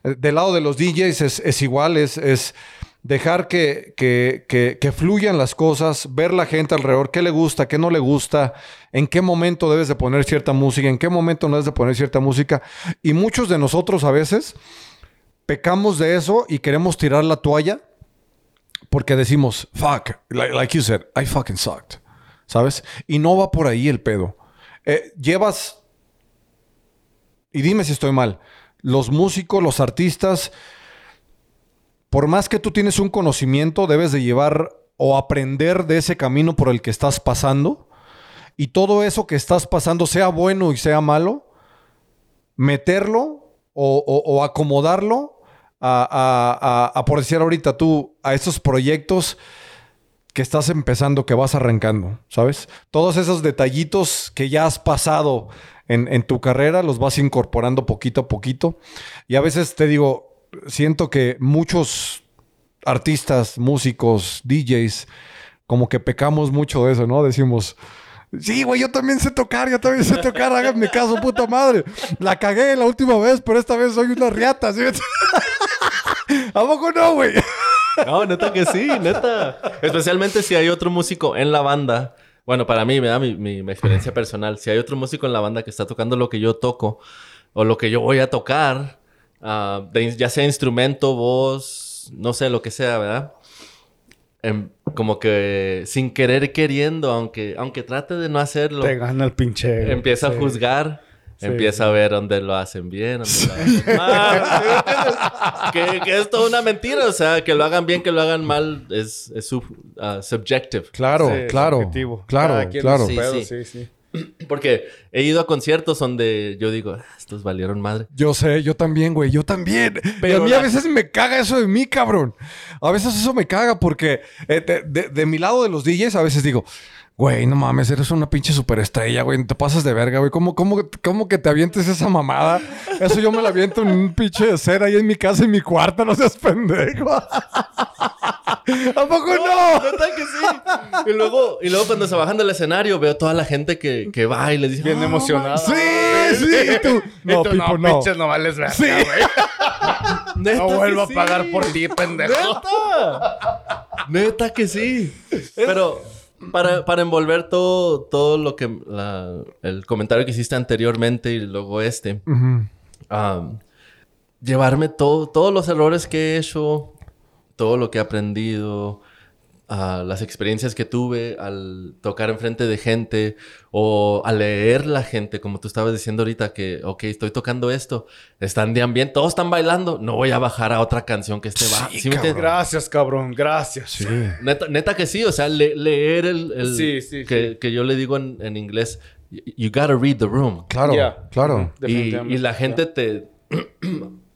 Eh, Del lado de los DJs es, es igual, es, es dejar que, que, que- fluyan las cosas, ver la gente alrededor, qué le gusta, qué no le gusta, en qué momento debes de poner cierta música, en qué momento no debes de poner cierta música. Y muchos de nosotros a veces pecamos de eso y queremos tirar la toalla porque decimos, fuck, like, like you said, I fucking sucked. ¿Sabes? Y no va por ahí el pedo. Eh, llevas, y dime si estoy mal, los músicos, los artistas, por más que tú tienes un conocimiento, debes de llevar o aprender de ese camino por el que estás pasando y todo eso que estás pasando, sea bueno y sea malo, meterlo o, o- o acomodarlo a, a- a- a, por decir ahorita tú, a esos proyectos que estás empezando, que vas arrancando, ¿sabes? Todos esos detallitos que ya has pasado en, en tu carrera, los vas incorporando poquito a poquito. Y a veces te digo, siento que muchos artistas, músicos, DJs, como que pecamos mucho de eso, ¿no? Decimos, sí, güey, yo también sé tocar, yo también sé tocar, háganme caso, puta madre. La cagué la última vez, pero esta vez soy una riata, ¿sí? ¿A poco no, güey? No, neta que sí, neta. Especialmente si hay otro músico en la banda. Bueno, para mí, me da mi, mi- mi experiencia personal. Si hay otro músico en la banda que está tocando lo que yo toco o lo que yo voy a tocar, ah, de- ya sea instrumento, voz, no sé, lo que sea, ¿verdad? Em, como que sin querer queriendo, aunque, aunque trate de no hacerlo, Te gana el pinche. empieza a Sí. juzgar. Sí, empieza a ver dónde lo hacen bien, dónde lo hacen mal. ¿Sí que, que es toda una mentira. O sea, que lo hagan bien, que lo hagan mal es, es sub- ah, subjective. Claro, Sí, claro. Claro, claro. pedo, Sí, sí, sí. Porque he ido a conciertos donde yo digo, "Ah, estos valieron madre. Yo sé, yo también, güey, yo también. Pero y a mí la- a veces me caga eso de mí, cabrón. A veces eso me caga porque eh, de, de- de mi lado de los DJs a veces digo, güey, no mames, eres una pinche superestrella, güey, te pasas de verga, güey. ¿Cómo, cómo, cómo que te avientes esa mamada? Eso yo me la aviento en un pinche de cera ahí en mi casa, en mi cuarto, no seas pendejo. ¿A poco no? Neta que sí. Y luego, y luego cuando se bajan del escenario veo toda la gente que, que va y les dice, Bien "Ah, emocionada. Sí, sí, y tú. Y No, tú, no, no. pinches, no vales verga, Sí. güey. "Neta No vuelvo a sí". pagar por ti, pendejo. ¡Neta! ¡Neta que sí! Pero para, para envolver todo, todo lo que... la- el comentario que hiciste anteriormente y luego este... Um, llevarme todo, todos los errores que he hecho, todo lo que he aprendido, ah, las experiencias que tuve al tocar enfrente de gente o al leer la gente, como tú estabas diciendo ahorita, que, ok, estoy tocando esto, están de ambiente, todos están bailando, no voy a bajar a otra canción que esté baja. Sí. Gracias, cabrón. Gracias. Sí. Neta, neta que sí, o sea, le- leer el, el- Sí, sí, que, que yo le digo en, en inglés, you gotta read the room. Claro, claro. Y, Definitivamente. y la gente te...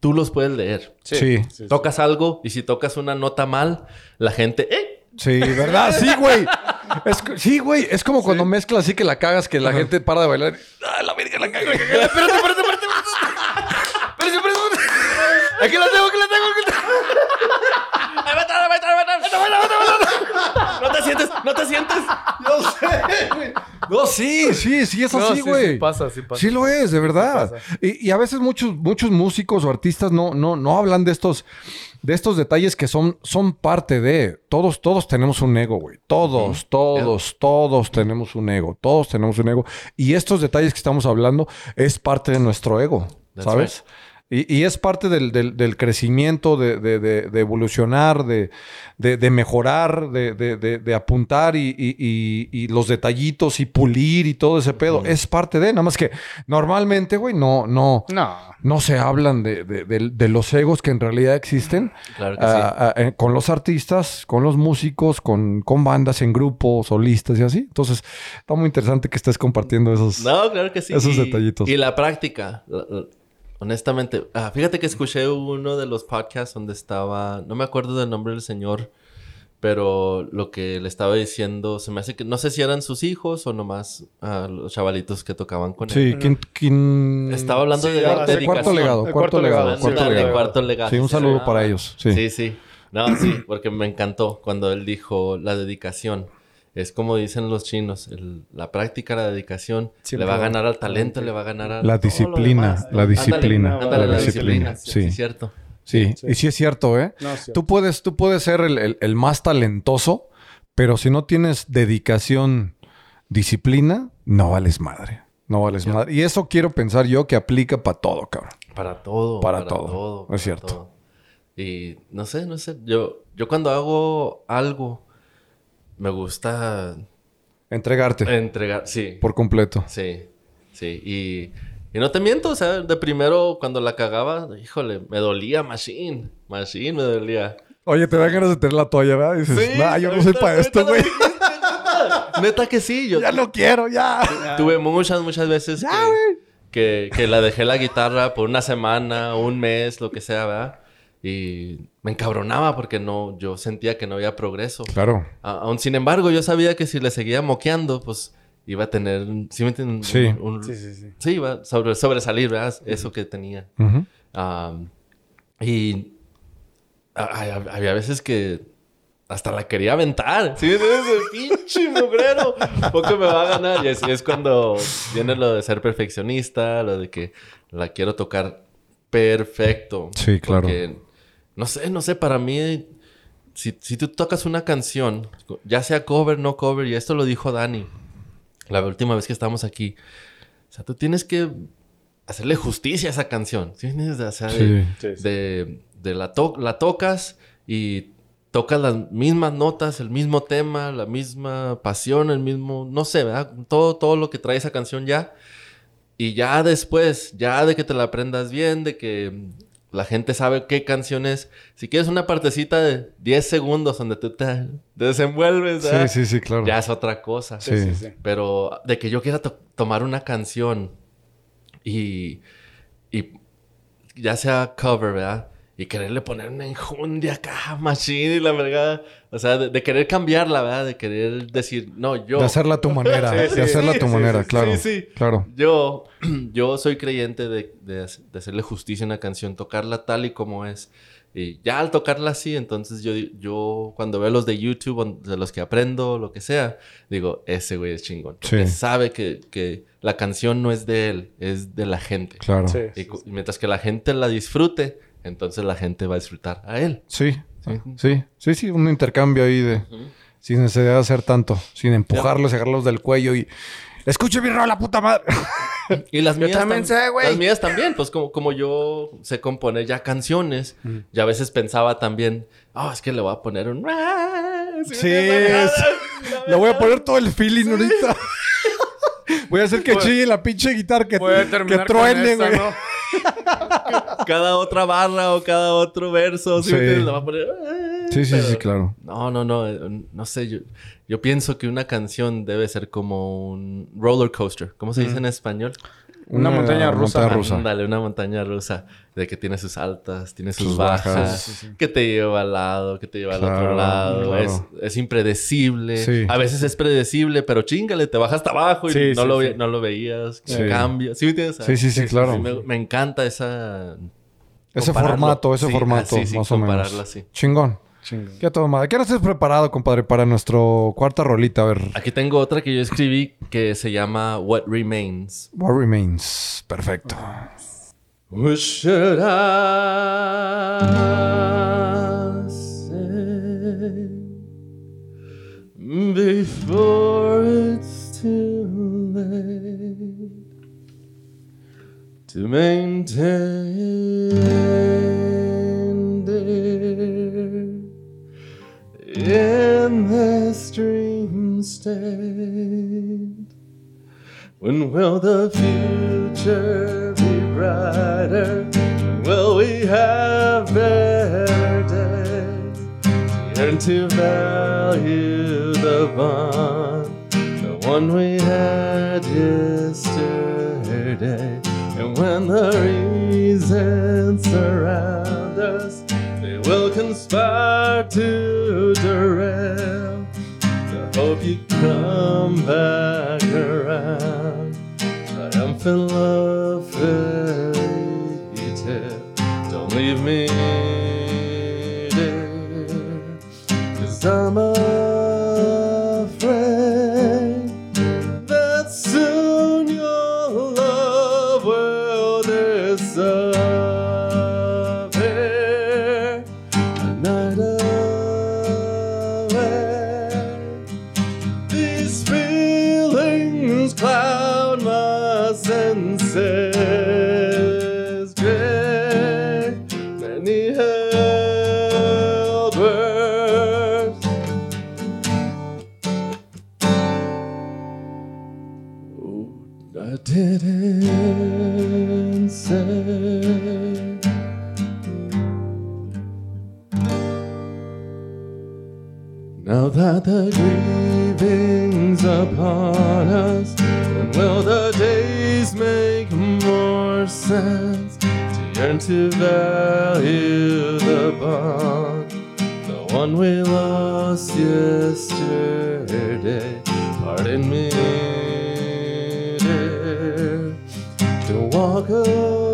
Tú los puedes leer. Sí. Tocas algo y si tocas una nota mal, la gente... ¡Eh! Sí, ¿verdad? Sí, güey. Es sí, güey. Es como cuando mezclas así que la cagas, que la gente para de bailar. ¡Ah, la verga, la caga! Espérate, espérate, espérate, espérate. Espérate, espérate, espérate. Aquí la tengo, aquí la tengo, aquí la tengo. ¡Ahí va a estar, ahí va a estar, ahí va a estar! ¡No te sientes! ¡No te sientes! Yo sé, güey. No, sí, sí, sí es No, así, sí, güey. sí pasa, sí pasa. Sí lo es, de verdad. Y, y a veces muchos, muchos músicos o artistas no, no, no hablan de estos, de estos detalles que son, son parte de. Todos, todos tenemos un ego, güey. Todos, todos, todos tenemos un ego. Todos tenemos un ego. Y estos detalles que estamos hablando es parte de nuestro ego, That's ¿sabes? Y, y es parte del, del- del crecimiento, de, de- de- de evolucionar, de, de- de mejorar, de, de- de- de apuntar y, y- y- y los detallitos y pulir y todo ese pedo. Es parte de, nada más que normalmente, güey, no, no, No. no se hablan de, de- de- de los egos que en realidad existen Claro que ah, eh, con los artistas, con los músicos, con, con bandas en grupos, solistas y así. Entonces, está muy interesante que estés compartiendo esos. No, claro que sí. Esos Y- detallitos. Y la práctica. la- la- honestamente, ah, fíjate que escuché uno de los podcasts donde estaba, no me acuerdo del nombre del señor, pero lo que le estaba diciendo, se me hace que, no sé si eran sus hijos o nomás ah, los chavalitos que tocaban con él. Sí, ¿quién, quién- Estaba hablando Sí, de, ah, de cuarto dedicación. legado, El cuarto cuarto legado, legado, cuarto legado. cuarto legado. Sí, un saludo Ah, para ellos. Sí. Sí, sí. No, sí, porque me encantó cuando él dijo la dedicación. Es como dicen los chinos, el- la práctica, la dedicación, Siempre le va a ganar al talento, le va a ganar a La todo lo disciplina, demás. la disciplina, ándale, la la disciplina, disciplina. Sí, sí. sí, cierto. Sí, y sí es cierto, ¿eh? No, es cierto. Tú puedes, tú puedes ser el, el- el más talentoso, pero si no tienes dedicación, disciplina, no vales madre. No vales madre. Y eso quiero pensar yo que aplica para todo, cabrón. Para todo. Para todo, es para cierto. todo. Y no sé, no sé. Yo, yo cuando hago algo, me gusta Entregarte entregar. Sí. por completo. Sí, sí. Y, y no te miento, o sea, de primero cuando la cagaba, híjole, me dolía Machine. Machine me dolía. Oye, te dan ganas de tener la toalla, ¿verdad? Y dices, nah, yo no soy para esto, güey. neta. Neta que sí. Yo Ya lo quiero, ya. tuve muchas, muchas veces Ya, que, güey. que, que la dejé la guitarra por una semana, un mes, lo que sea, ¿verdad? Y me encabronaba porque no, yo sentía que no había progreso. Claro. Aún sin embargo, yo sabía que si le seguía moqueando, pues iba a tener, ¿sí me entienden? Sí. Un- un- Sí, sí, sí. sí, iba a sobre, sobresalir, ¿verdad? Eso que tenía. Y a- a- había veces que hasta la quería aventar. ¿Sí? Ese pinche mugrero. Poco me va a ganar. Y así es cuando viene lo de ser perfeccionista, lo de que la quiero tocar perfecto. Sí, claro. Porque, no sé, no sé, para mí, si, si tú tocas una canción, ya sea cover, no cover, y esto lo dijo Dani la última vez que estábamos aquí. O sea, tú tienes que hacerle justicia a esa canción. ¿Sí? entiendes? O sea, de- Sí. Sí, sí. de, de la, to- la tocas y tocas las mismas notas, el mismo tema, la misma pasión, el mismo, no sé, ¿verdad? Todo, todo lo que trae esa canción ya. Y ya después, ya de que te la aprendas bien, de que la gente sabe qué canción es. Si quieres una partecita de 10 segundos donde tú te, desenvuelves, ¿verdad? Sí, sí, sí, claro. ya es otra cosa. Sí. Sí, sí, sí. Pero de que yo quiera to- tomar una canción y, y ya sea cover, ¿verdad? Y quererle poner una enjundia acá, machine y la verdad. O sea, de, de querer cambiarla, ¿verdad? De querer decir, no, yo. De hacerla a tu manera. Sí, sí, de hacerla a sí, tu sí, manera, sí, claro. sí, sí. Claro. Yo, yo soy creyente de, de de hacerle justicia a una canción, tocarla tal y como es. Y ya al tocarla así, entonces yo, yo cuando veo los de YouTube, de los que aprendo, lo que sea, digo, ese güey es chingón. Porque Sí. sabe que, que la canción no es de él, es de la gente. Claro. Sí, Y sí, cu- sí. mientras que la gente la disfrute, entonces la gente va a disfrutar a él. Sí. Sí. Sí, sí, un intercambio ahí de... Sin necesidad de hacer tanto. Sin empujarlos, agarrarlos del cuello y... Escuche mi rola, puta madre. Y las Yo mías también tam- sé, güey. Las mías también, pues como, como yo sé componer ya canciones, y a veces pensaba también, oh, es que le voy a poner un... Sí, es- Le voy a poner todo el feeling ahorita. Voy a hacer que chille la pinche guitarra que, Voy a que terminar truene, güey. ¿no? cada otra barra o cada otro verso, ¿sí Sí. Le voy a poner... "Ah", Sí, sí, pero- sí, claro. No, no, no, eh, no sé, yo, yo pienso que una canción debe ser como un roller coaster. ¿Cómo se dice en español? Una montaña rusa. montaña rusa. Ándale, una montaña rusa de que tiene sus altas, tiene sus, Sus bajas, bajas. Sí, sí, sí. que te lleva al lado, que te lleva al otro lado. claro. Es, es impredecible. Sí. A veces es predecible, pero chingale, te bajas hasta abajo y Sí, no, sí, lo, sí. ve- no lo veías, Sí. cambia. ¿Sí me entiendes? Sí, sí, sí, claro. Me, me encanta esa... Ese compararlo. formato, ese Sí, formato, así, sí, más o menos. así. Chingón. Chingón. ¿Qué todo madre? ¿Qué ahora preparado, compadre, para nuestro cuarta rolita? A ver. Aquí tengo otra que yo escribí que se llama What Remains. What Remains. Perfecto. What should I say before it's too late to maintain in this dream state? When will the future be brighter? When will we have better days? Learn to value the bond, the one we had yesterday. And when the reasons surround us, will conspire to derail. I hope you come back around. Triumphant love fairy tale. Don't leave me, dear. Cause I'm afraid That the grieving feelings upon us? When will the days make more sense? To yearn to value the bond, the one we lost yesterday. Pardon me, dear, to walk away.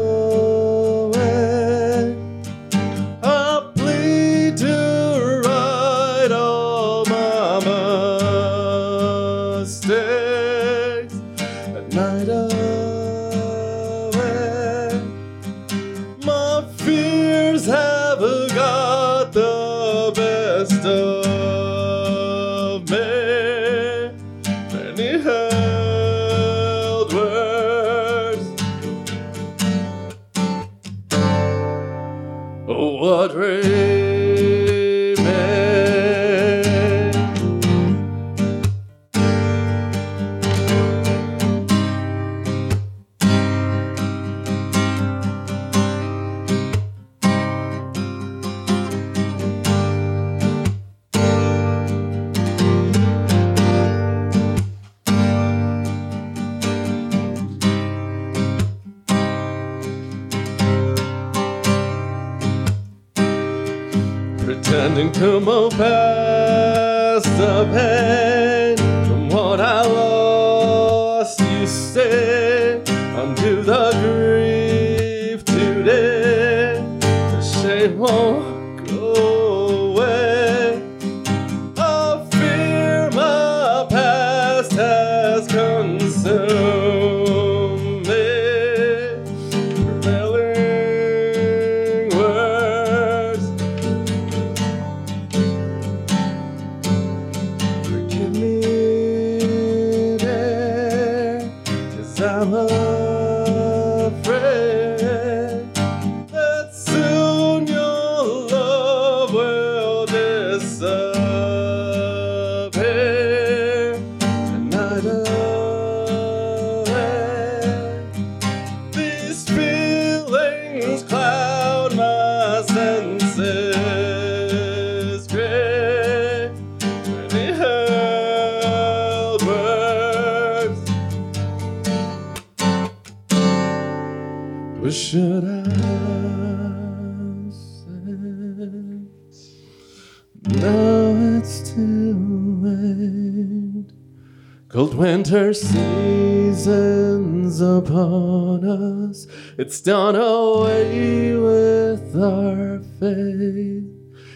It's done away with our faith.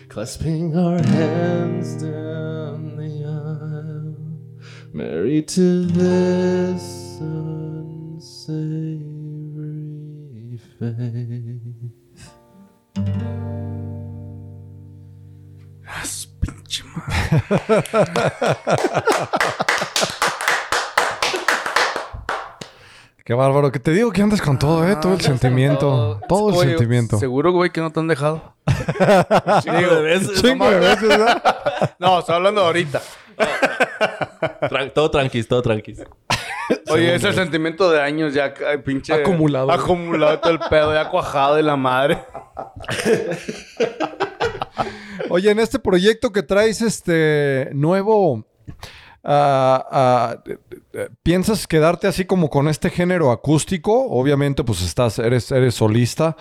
Clasping our hands down the aisle. Married to this unsavory faith. Pinche madre. Qué bárbaro. Que te digo que andas con todo, ¿eh? Todo el sentimiento. Todo el Oye, sentimiento. Seguro, güey, que no te han dejado. Chingo de veces. Chingo de veces, ¿verdad? No, estoy hablando ahorita. Tran- todo tranquis, todo tranquis. Oye, ese sentimiento de años ya ay, pinche... Acumulado. Acumulado todo el pedo, ya cuajado de la madre. Oye, en este proyecto que traes este nuevo, ah, ah, eh, ¿piensas quedarte así como con este género acústico? Obviamente, pues estás, eres, eres solista.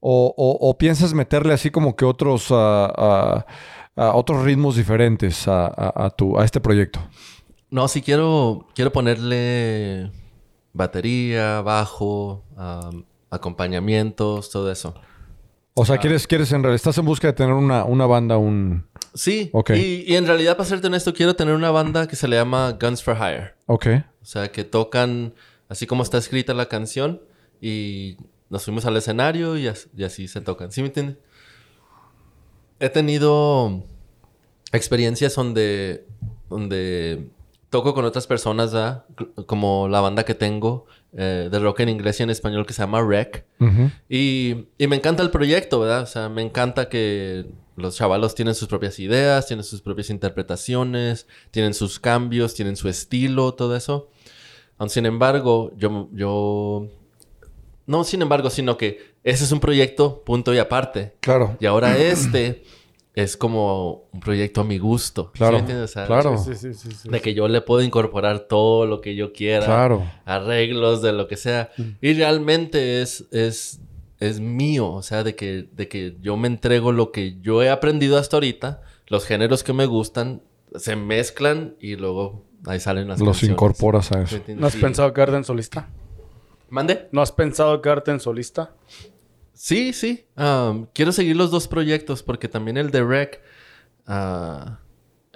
O, o- o piensas meterle así como que otros, ah, ah, ah, otros ritmos diferentes a, a- a tu, a este proyecto? No, sí quiero, quiero ponerle batería, bajo, am, acompañamientos, todo eso. O sea, quieres, quieres en realidad, estás en busca de tener una, una banda, un... Sí, Ok. y, y en realidad, para serte honesto, quiero tener una banda que se le llama Guns for Hire. Ok. O sea, que tocan así como está escrita la canción y nos fuimos al escenario y, as- y así se tocan. ¿Sí me entiendes? He tenido experiencias donde, donde toco con otras personas, ¿verdad? C- Como la banda que tengo eh, de rock en inglés y en español que se llama Rec. Ujú. Y, y me encanta el proyecto, ¿verdad? O sea, me encanta que los chavalos tienen sus propias ideas, tienen sus propias interpretaciones, tienen sus cambios, tienen su estilo, todo eso. Sin embargo, yo, yo... No sin embargo, sino que ese es un proyecto punto y aparte. Claro. Y ahora este es como un proyecto a mi gusto. ¿sí Claro, me entiendes? O sea, claro. Sí, sí, sí, sí. De que yo le puedo incorporar todo lo que yo quiera. Claro. Arreglos de lo que sea. Y realmente es, es, es mío. O sea, de que, de que yo me entrego lo que yo he aprendido hasta ahorita. Los géneros que me gustan se mezclan y luego ahí salen las Los canciones. incorporas a ¿Sí eso. ¿No has Sí. pensado quedarte en solista? ¿Mande? ¿No has pensado quedarte en solista? Sí, sí. Um, quiero seguir los dos proyectos porque también el de Rec... ah,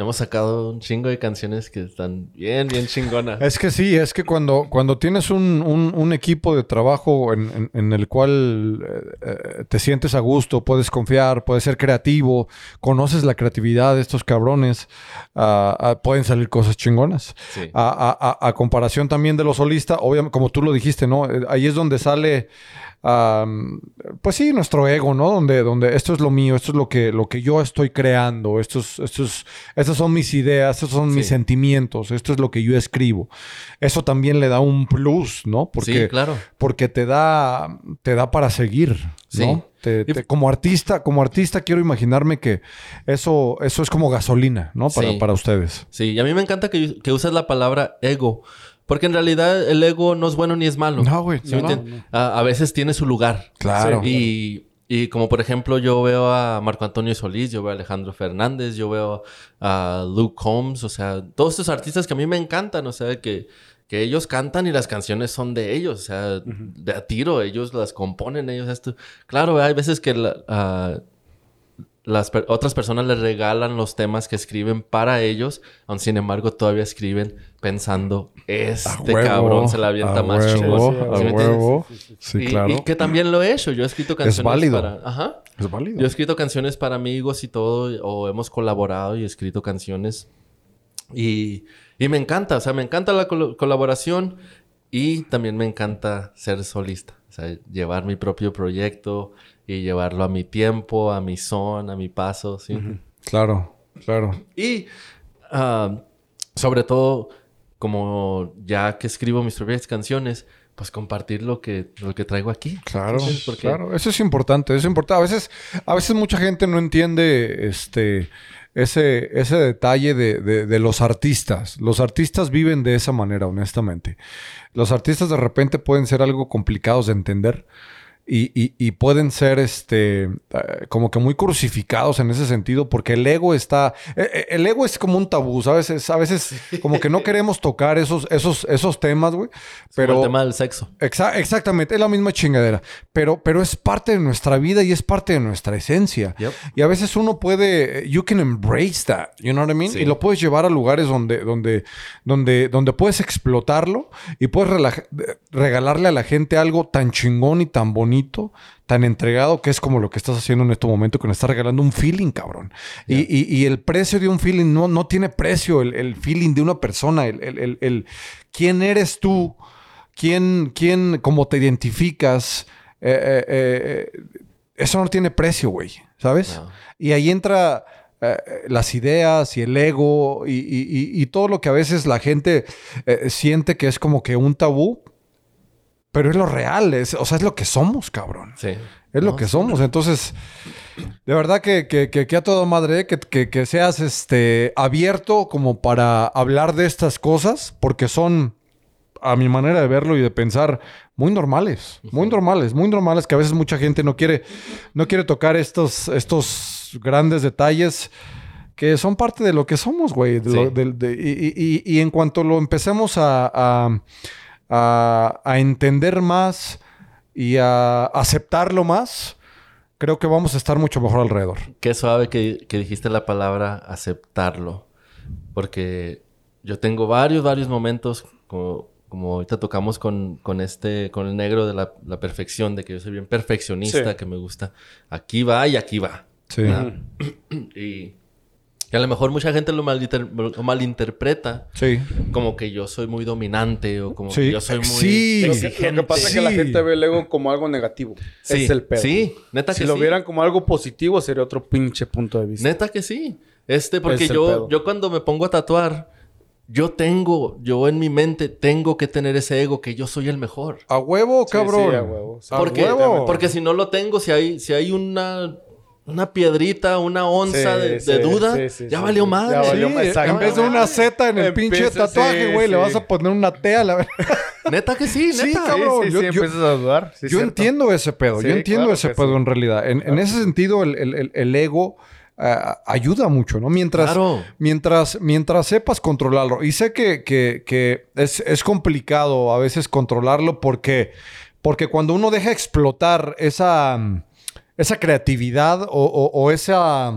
hemos sacado un chingo de canciones que están bien, bien chingonas. Es que sí, es que cuando, cuando tienes un, un- un equipo de trabajo en, en- en el cual eh, eh, te sientes a gusto, puedes confiar, puedes ser creativo, conoces la creatividad de estos cabrones, ah, ah, pueden salir cosas chingonas. Sí. A, a- a- a comparación también de los solistas, obviamente, como tú lo dijiste, ¿no? Eh, Ahí es donde sale, pues sí, nuestro ego, ¿no? Donde, donde esto es lo mío, esto es lo que, lo que yo estoy creando, estos, estas son mis ideas, estos son mis sentimientos, esto es lo que yo escribo. Eso también le da un plus, ¿no? Porque, Sí, claro. porque te da, te da para seguir, Sí. ¿no? Te- Y- te- como artista, como artista quiero imaginarme que eso, eso es como gasolina, ¿no? Para, para ustedes. Sí, y a mí me encanta que, que uses la palabra ego. Porque en realidad el ego no es bueno ni es malo. No, güey, ¿Sí me no, entiendes? A, a veces tiene su lugar. Claro. Y, y como por ejemplo yo veo a Marco Antonio Solís, yo veo a Alejandro Fernández, yo veo a Luke Combs, o sea, todos estos artistas que a mí me encantan, o sea, que, que ellos cantan y las canciones son de ellos, o sea, de a tiro, ellos las componen, ellos esto. Claro, hay veces que la- ah, las per- otras personas les regalan los temas que escriben para ellos, aun sin embargo todavía escriben pensando, este huevo, cabrón se la avienta más huevo, a ¿Sí huevo. Y, claro. y que también lo he hecho. Yo he escrito canciones válido. para... Ajá. Es válido. Yo he escrito canciones para amigos y todo, o hemos colaborado y he escrito canciones. Y, y me encanta, o sea, me encanta la colaboración y también me encanta ser solista. Sea, llevar mi propio proyecto y llevarlo a mi tiempo, a mi son, a mi paso, ¿sí? Claro, claro. Y ah, sobre todo, como ya que escribo mis propias canciones, pues compartir lo que, lo que traigo aquí. Claro, claro. Eso es importante, eso es importante. A veces, a veces mucha gente no entiende este ese, ese detalle de, de- de los artistas. Los artistas viven de esa manera, honestamente. Los artistas de repente pueden ser algo complicados de entender. Y, y- y pueden ser este eh, como que muy crucificados en ese sentido porque el ego está eh, eh, el ego es como un tabú sabes Es- a veces como que no queremos tocar esos esos esos temas güey Pero... pero el tema del sexo. Exa- exactamente, es la misma chingadera. Pero, pero es parte de nuestra vida y es parte de nuestra esencia. Yep. Y a veces uno puede, you can embrace that, you know what I mean? Sí. Y lo puedes llevar a lugares donde, donde, donde, donde puedes explotarlo y puedes regalarle a la gente algo tan chingón y tan bonito, tan entregado, que es como lo que estás haciendo en este momento, que nos estás regalando un feeling, cabrón. Y, y- y el precio de un feeling no, no tiene precio, el, el feeling de una persona, el, el, el- el- quién eres tú quién, quién, cómo te identificas, eh, eh, eh, eso no tiene precio, güey, ¿sabes? No. Y ahí entra las ideas y el ego y, y- y- y todo lo que a veces la gente siente que es como que un tabú, pero es lo real, es, o sea, es lo que somos, cabrón. Sí. Es lo que somos. Entonces, de verdad que, que, que, que a toda madre, que, que, que seas este, abierto como para hablar de estas cosas, porque son, a mi manera de verlo y de pensar, muy normales. Muy normales, muy normales, que a veces mucha gente no quiere, no quiere tocar estos, estos grandes detalles que son parte de lo que somos, güey. de lo- Sí. y, y- y- y en cuanto lo empecemos a, a, a- a entender más y a aceptarlo más, creo que vamos a estar mucho mejor alrededor. Qué suave que, que dijiste la palabra aceptarlo. Porque yo tengo varios, varios momentos, como, como ahorita tocamos con, con este, con el negro de la, la perfección, de que yo soy bien perfeccionista, Sí. que me gusta. Aquí va y aquí va. Sí. Y, y a lo mejor mucha gente lo, malinter- lo malinterpreta Sí. como que yo soy muy dominante o como Sí. que yo soy muy Sí. Lo que, exigente. lo que pasa es que la gente ve el ego como algo negativo. Sí, Es el pedo. Sí, neta Si que lo sí. vieran como algo positivo, sería otro pinche punto de vista. Neta que sí. Este, porque Es yo, pedo. yo cuando me pongo a tatuar, yo tengo, yo en mi mente tengo que tener ese ego que yo soy el mejor. A huevo, cabrón. sí, a huevo. Sí. A Porque, huevo. porque si no lo tengo, si hay, si hay una, una piedrita, una onza Sí, de, de sí, sí, sí, sí, ya sí, valió sí. madre. Ya Sí, valió más, en vez de una Z en el Empieza- pinche tatuaje, sí, güey, le vas a poner una T a la verdad. Neta que sí, Sí, neta. cabrón. Sí, sí, yo- sí, yo- empiezas a dudar. Sí, Yo cierto. entiendo ese pedo, Sí, yo entiendo claro ese pedo sí. en realidad. En, en ese sentido, el, el- el- el ego ah, ayuda mucho, ¿no? Mientras, Claro. mientras, mientras sepas controlarlo. Y sé que, que- que es, es complicado a veces controlarlo porque, porque cuando uno deja explotar esa, esa creatividad o, o- esa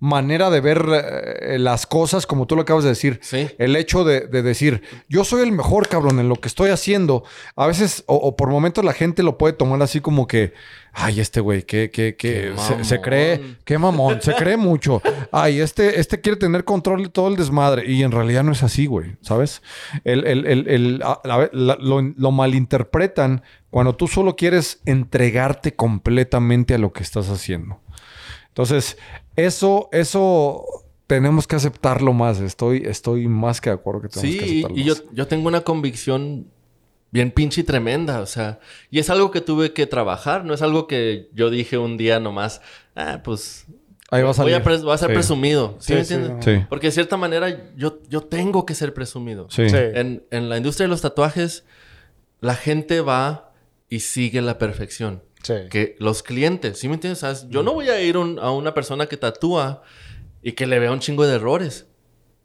manera de ver eh, las cosas, como tú lo acabas de decir, Sí. el hecho de, de decir, yo soy el mejor cabrón en lo que estoy haciendo, a veces o, o por momentos la gente lo puede tomar así como que, ay, este güey, que, que, que Qué se, cree, qué mamón, se cree mucho. Ay, este, este quiere tener control de todo el desmadre. Y en realidad no es así, güey, ¿sabes? El, el- el- el- a- la- la- lo, lo malinterpretan cuando tú solo quieres entregarte completamente a lo que estás haciendo. Entonces, eso, eso tenemos que aceptarlo más. Estoy, estoy más que de acuerdo que tenemos que Sí, aceptarlo y yo, más. yo tengo una convicción bien pinche y tremenda, o sea, y es algo que tuve que trabajar, no es algo que yo dije un día nomás, ah, pues Ahí va a salir. voy a, pres- voy a ser Sí. presumido, ¿sí, Sí, me sí, entiendes? Sí. Porque de cierta manera yo, yo tengo que ser presumido. Sí. Sí. En, en la industria de los tatuajes, la gente va y sigue la perfección. Sí. Que los clientes, ¿sí me entiendes? Yo no voy a ir un- a una persona que tatúa y que le vea un chingo de errores.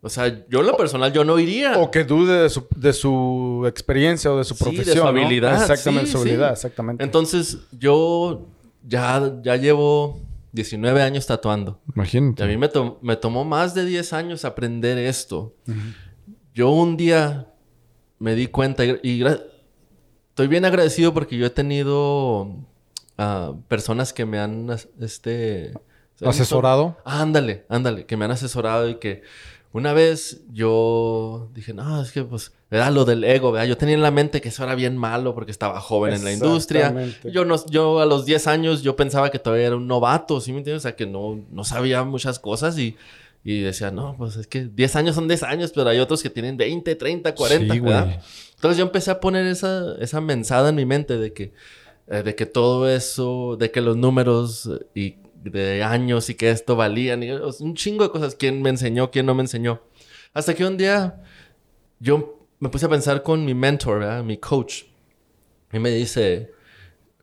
O sea, yo en lo personal, yo no iría. O que dude de su, de su experiencia o de su Sí, de su profesión. ¿no? habilidad, Exactamente, sí, su sí. habilidad, exactamente. Entonces, yo ya, ya llevo 19 años tatuando. Y Imagínate. a mí me, to- me tomó más de 10 años aprender esto. Yo un día me di cuenta y, y estoy bien agradecido porque yo he tenido personas que me han este ¿Asesorado? Ándale, ándale, que me han asesorado y que una vez yo dije, no, es que pues era lo del ego, ¿verdad? Yo tenía en la mente que eso era bien malo porque estaba joven en la industria. Yo, no, yo a los 10 años yo pensaba que todavía era un novato, ¿sí me entiendes? O sea, que no, no sabía muchas cosas y, y decía, no, pues es que 10 años son 10 años, pero hay otros que tienen 20, 30, 40, Sí. Entonces yo empecé a poner esa, esa mensada en mi mente de que, eh, de que todo eso, de que los números eh, y de años y que esto valían, y, un chingo de cosas, quién me enseñó, quién no me enseñó. Hasta que un día yo me puse a pensar con mi mentor, ¿verdad? mi coach, y me dice,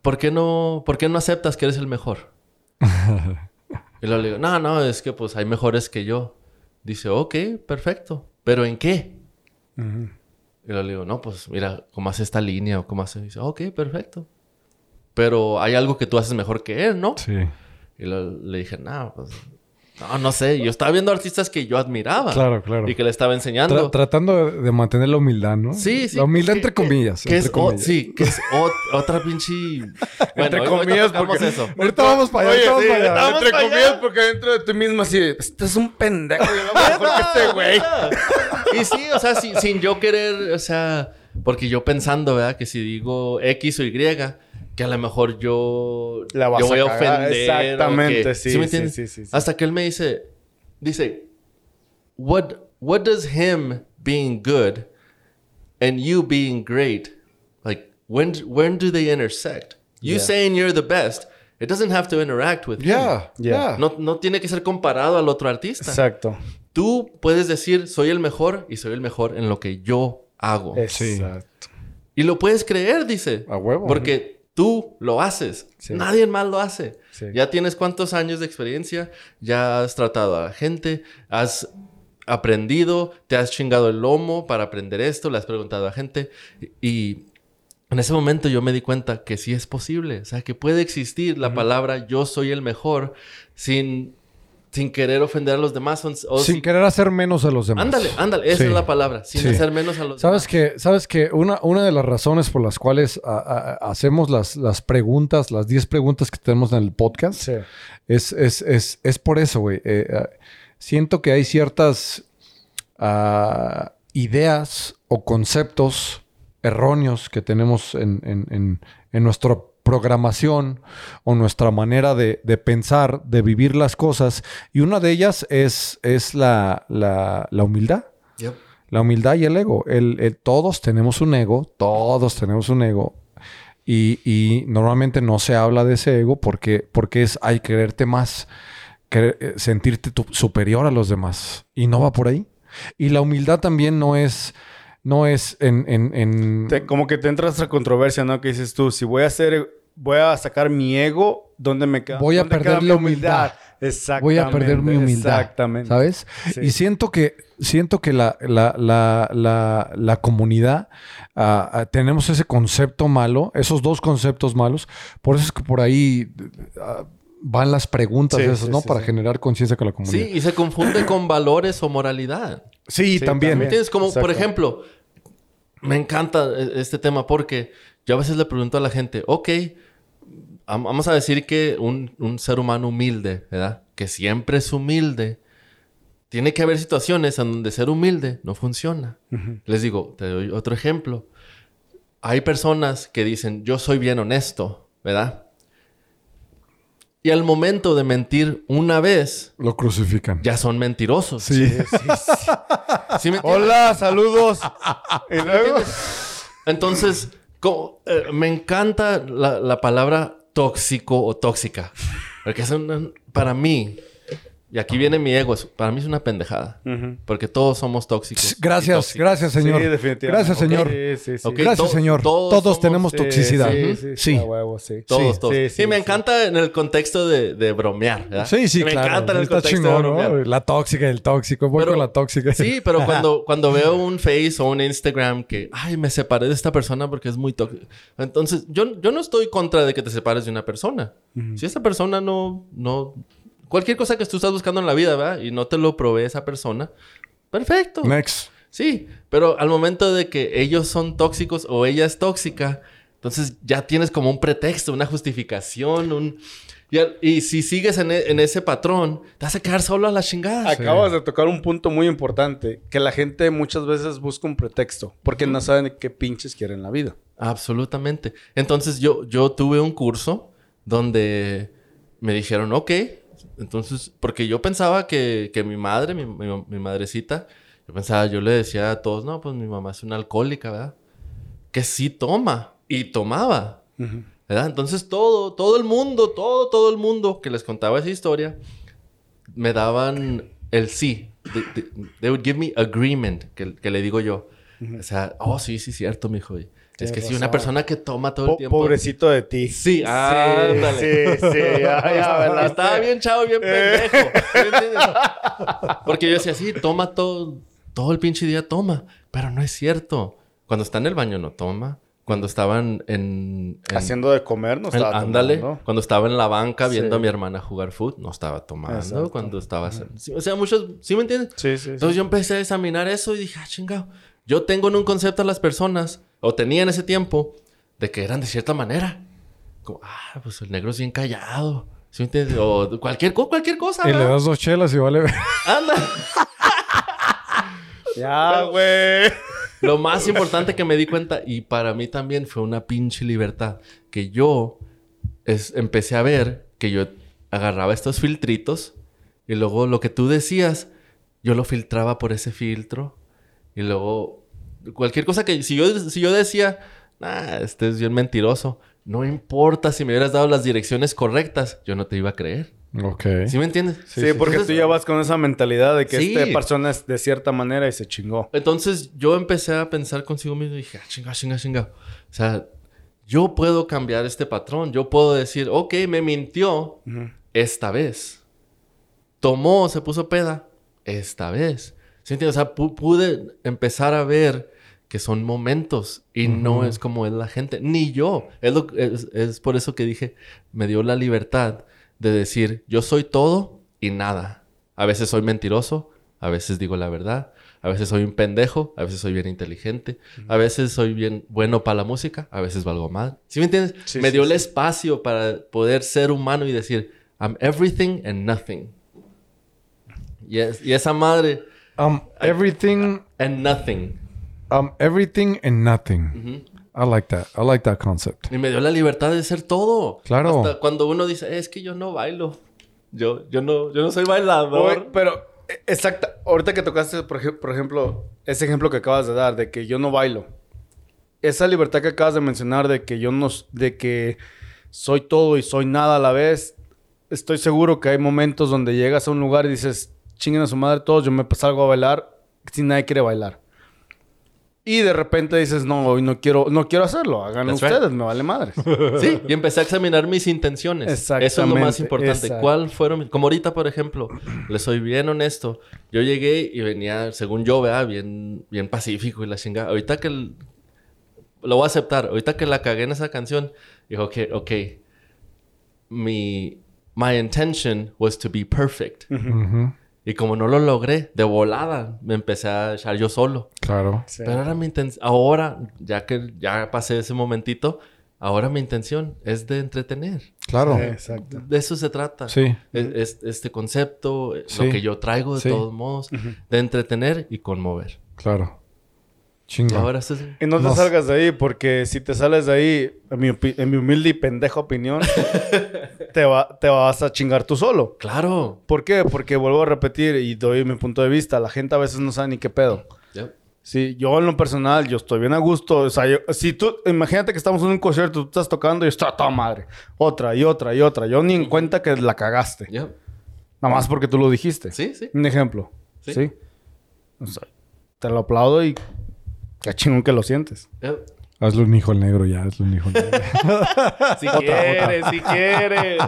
¿por qué no, ¿por qué no aceptas que eres el mejor? y luego le digo, no, no, es que pues hay mejores que yo. Dice, ok, perfecto, pero ¿en qué? Ujú. Y luego le digo, no, pues mira, cómo hace esta línea o cómo hace. Y dice, ok, perfecto. Pero hay algo que tú haces mejor que él, ¿no? Sí. Y lo- le dije, no, pues. No, no sé. Yo estaba viendo artistas que yo admiraba. Claro, claro. Y que le estaba enseñando. Tra- tratando de, mantener la humildad, ¿no? Sí, sí. La humildad que- entre comillas. Que entre es, comillas. sí, que es ot- otra pinche. Bueno, Entre ahorita comillas, porque- eso. Ahorita vamos para allá. Oye, ahorita sí, vamos para allá. vamos entre para comillas, allá. porque dentro de ti mismo así, este es un pendejo, yo lo mejor que este güey. Y sí, o sea, sin, sin yo querer, o sea, porque yo pensando, ¿verdad? Que si digo X o Y, que a lo mejor yo, La vas yo voy a cagar. ofender. Exactamente, que- sí, me sí, entiendes? sí, sí, sí. Hasta que él me dice, dice, what, what does him being good and you being great, like, when, when do they intersect? You Yeah. saying you're the best, it doesn't have to interact with him. Yeah, Yeah. yeah. No, no tiene que ser comparado al otro artista. Exacto. Tú puedes decir, soy el mejor y soy el mejor en lo que yo hago. Sí. Exacto. Y lo puedes creer, dice. A huevo. Porque tú lo haces. Sí. Nadie más lo hace. Sí. Ya tienes cuántos años de experiencia, ya has tratado a la gente, has aprendido, te has chingado el lomo para aprender esto, le has preguntado a gente. Y en ese momento yo me di cuenta que sí es posible. O sea, que puede existir la palabra yo soy el mejor sin, sin querer ofender a los demás. o Sin sin- querer hacer menos a los demás. Ándale, ándale, esa Sí. es la palabra, sin Sí. hacer menos a los Sabes que, sabes que una, una de las razones por las cuales a- a- hacemos las, las preguntas, las 10 preguntas que tenemos en el podcast, Sí. es, es, es, es por eso, güey. Eh, eh, siento que hay ciertas ah, ideas o conceptos erróneos que tenemos en, en, en, en nuestra programación o nuestra manera de, de pensar, de vivir las cosas. Y una de ellas es, es la, la, la humildad. Yep. La humildad y el ego. El, el- todos tenemos un ego, todos tenemos un ego. Y, y normalmente no se habla de ese ego porque, porque es hay quererte más, eh, sentirte tu- superior a los demás. Y no va por ahí. Y la humildad también no es, no es en... en, en- Te- como que te entras a controversia, ¿no? Que dices tú, si voy a hacer, voy a sacar mi ego, ¿dónde me queda? Voy a perder la humildad. Exactamente. voy a perder mi humildad. Exactamente. ¿Sabes? Sí. Y siento que, siento que la, la, la, la, la comunidad ah, ah, tenemos ese concepto malo, esos dos conceptos malos. Por eso es que por ahí ah, van las preguntas Sí, esas, sí, ¿no? sí, Para sí. generar conciencia con la Sí, comunidad. y se confunde con valores o moralidad. Sí, Sí, también. también. ¿Entiendes? Como, por ejemplo, me encanta e- este tema porque yo a veces le pregunto a la gente, ok, vam- vamos a decir que un, un ser humano humilde, ¿verdad? Que siempre es humilde. Tiene que haber situaciones en donde ser humilde no funciona. Les digo, te doy otro ejemplo. Hay personas que dicen, yo soy bien honesto, ¿verdad? Y al momento de mentir una vez, Lo crucifican. ya son mentirosos. Sí. ¿Sí me entiendes? Hola, saludos. y luego... Entonces, co- eh, me encanta la, la palabra tóxico o tóxica. Porque es una- para mí, y aquí viene mi ego, es- para mí es una pendejada. Porque todos somos tóxicos. Gracias, gracias, señor. Sí, definitivamente. Gracias, señor. Sí, sí, sí. Ok. Gracias, to- señor. todos Todos, somos- tenemos toxicidad. Sí, Ujú. sí, sí. Sí. a huevo, sí. Todos, todos. sí, me sí. encanta en el contexto de, de bromear, ¿verdad? Sí, sí, me claro. encanta en el Está contexto de chingón, bromear. ¿no? La tóxica, el tóxico. Voy Pero- con la tóxica. Sí, pero cuando, cuando veo un Face o un Instagram que, ay, me separé de esta persona porque es muy tóxica. Entonces, yo, yo no estoy contra de que te separes de una persona. Si esa persona no, no... Cualquier cosa que tú estás buscando en la vida, ¿verdad? Y no te lo provee esa persona, perfecto. Next. Sí, pero al momento de que ellos son tóxicos o ella es tóxica, entonces ya tienes como un pretexto, una justificación, un... Y, al- y si sigues en, e- en ese patrón, te vas a quedar solo a la chingada. Acabas de tocar un punto muy importante, que la gente muchas veces busca un pretexto, porque no saben qué pinches quieren en la vida. Absolutamente. Entonces yo, yo tuve un curso donde me dijeron, ok, entonces, porque yo pensaba que, que mi madre, mi, mi- mi madrecita, yo pensaba, yo le decía a todos, no, pues mi mamá es una alcohólica, ¿verdad? Que sí toma y tomaba, ¿verdad? Entonces todo, todo el mundo, todo, todo el mundo que les contaba esa historia, me daban el sí. They, they- they would give me agreement, que, que le digo yo. O sea, oh, sí, sí, cierto, mijo. Es que si razón. una persona que toma todo el Po- tiempo... pobrecito de ti. Sí, ándale. Sí, sí. Estaba bien chavo, bien pendejo. ¿Sí me entiendes? Porque yo decía, sí, toma todo, todo el pinche día, toma. Pero no es cierto. Cuando está en el baño no toma. Cuando estaban en... en- Haciendo de comer, no en- estaba ándale. tomando. Cuando estaba en la banca viendo Sí. a mi hermana jugar foot, no estaba tomando. Exacto. Cuando estaba... sí, o sea, muchos... ¿Sí me entiendes? Sí, sí, sí. Entonces yo empecé a examinar eso y dije, ah, chingado. Yo tengo en un concepto a las personas, o tenía en ese tiempo, de que eran de cierta manera. Como, ah, pues el negro es bien callado. ¿Sí entiendes? O cualquier, cualquier cosa. Y le ¿verdad? das dos chelas y vale. Anda. Ya, güey. Lo más importante que me di cuenta, y para mí también fue una pinche libertad, que yo es, empecé a ver que yo agarraba estos filtritos y luego lo que tú decías, yo lo filtraba por ese filtro y luego cualquier cosa que si yo, si yo decía, ah, este es bien mentiroso, no importa si me hubieras dado las direcciones correctas, yo no te iba a creer. ok. ¿Sí me entiendes? Sí, porque Entonces- tú ya vas con esa mentalidad de que Sí. esta persona es de cierta manera y se chingó. Entonces yo empecé a pensar consigo mismo y dije, ah, chinga, chinga, chinga. O sea, yo puedo cambiar este patrón. Yo puedo decir, ok, me mintió esta vez. Tomó, se puso peda esta vez. ¿Sí entiendes? O sea, pu- pude empezar a ver que son momentos y no es como es la gente, ni yo. Es, lo- es, es por eso que dije, me dio la libertad de decir, yo soy todo y nada. A veces soy mentiroso, a veces digo la verdad, a veces soy un pendejo, a veces soy bien inteligente, a veces soy bien bueno para la música, a veces valgo mal. ¿Sí me entiendes? Sí, me sí, dio el espacio para poder ser humano y decir, I'm everything and nothing. Y, es- y esa madre, Um, everything, and nothing. um, everything and nothing. I like that. I like that concept. Y me dio la libertad de ser todo. Claro. Hasta cuando uno dice, "Eh, es que yo no bailo. Yo, yo, no, yo no soy bailador. Oye, pero, eh, exacta. Ahorita que tocaste, por, ej- por ejemplo, ese ejemplo que acabas de dar, de que yo no bailo. esa libertad que acabas de mencionar de que yo no, de que soy todo y soy nada a la vez, estoy seguro que hay momentos donde llegas a un lugar y dices, chinguen a su madre todos, yo me salgo a bailar si nadie quiere bailar. Y de repente dices, no, hoy no quiero, no quiero hacerlo, háganlo That's right. ustedes, me vale madre. Sí, y empecé a examinar mis intenciones. Eso es lo más Exactamente, importante. exacto. ¿Cuál fueron? mis- Como ahorita, por ejemplo, le soy bien honesto. Yo llegué y venía, según yo, vea, bien, bien pacífico y la chingada. Ahorita que el- lo voy a aceptar. Ahorita que la cagué en esa canción, dijo que, ok, mi my intention was to be perfect. Ujú, Y como no lo logré, de volada me empecé a echar yo solo. Claro. Sí. Pero ahora mi intención, ahora, ya que ya pasé ese momentito, ahora mi intención es de entretener. Claro. Exacto. De eso se trata. Sí. Es- es- este concepto, Sí. lo que yo traigo de Sí. todos modos, de entretener y conmover. Claro. Ahora es... Y no te salgas de ahí, porque si te sales de ahí, en mi, opi- en mi humilde y pendeja opinión, te, va, te vas a chingar tú solo. Claro. ¿Por qué? Porque vuelvo a repetir y doy mi punto de vista. La gente a veces no sabe ni qué pedo. Yep. Sí, yo en lo personal, yo estoy bien a gusto. O sea, yo- si tú, imagínate que estamos en un concierto, tú estás tocando y está toda madre. Otra y otra y otra. Yo ni en cuenta que la cagaste. Yep. Nada más porque tú lo dijiste. Sí, sí. Un ejemplo. Sí. Sí. O sea, te lo aplaudo y qué chingón que lo sientes. Yep. Hazle un hijo al negro ya, hazle un hijo al negro. Si quieres, si quieres.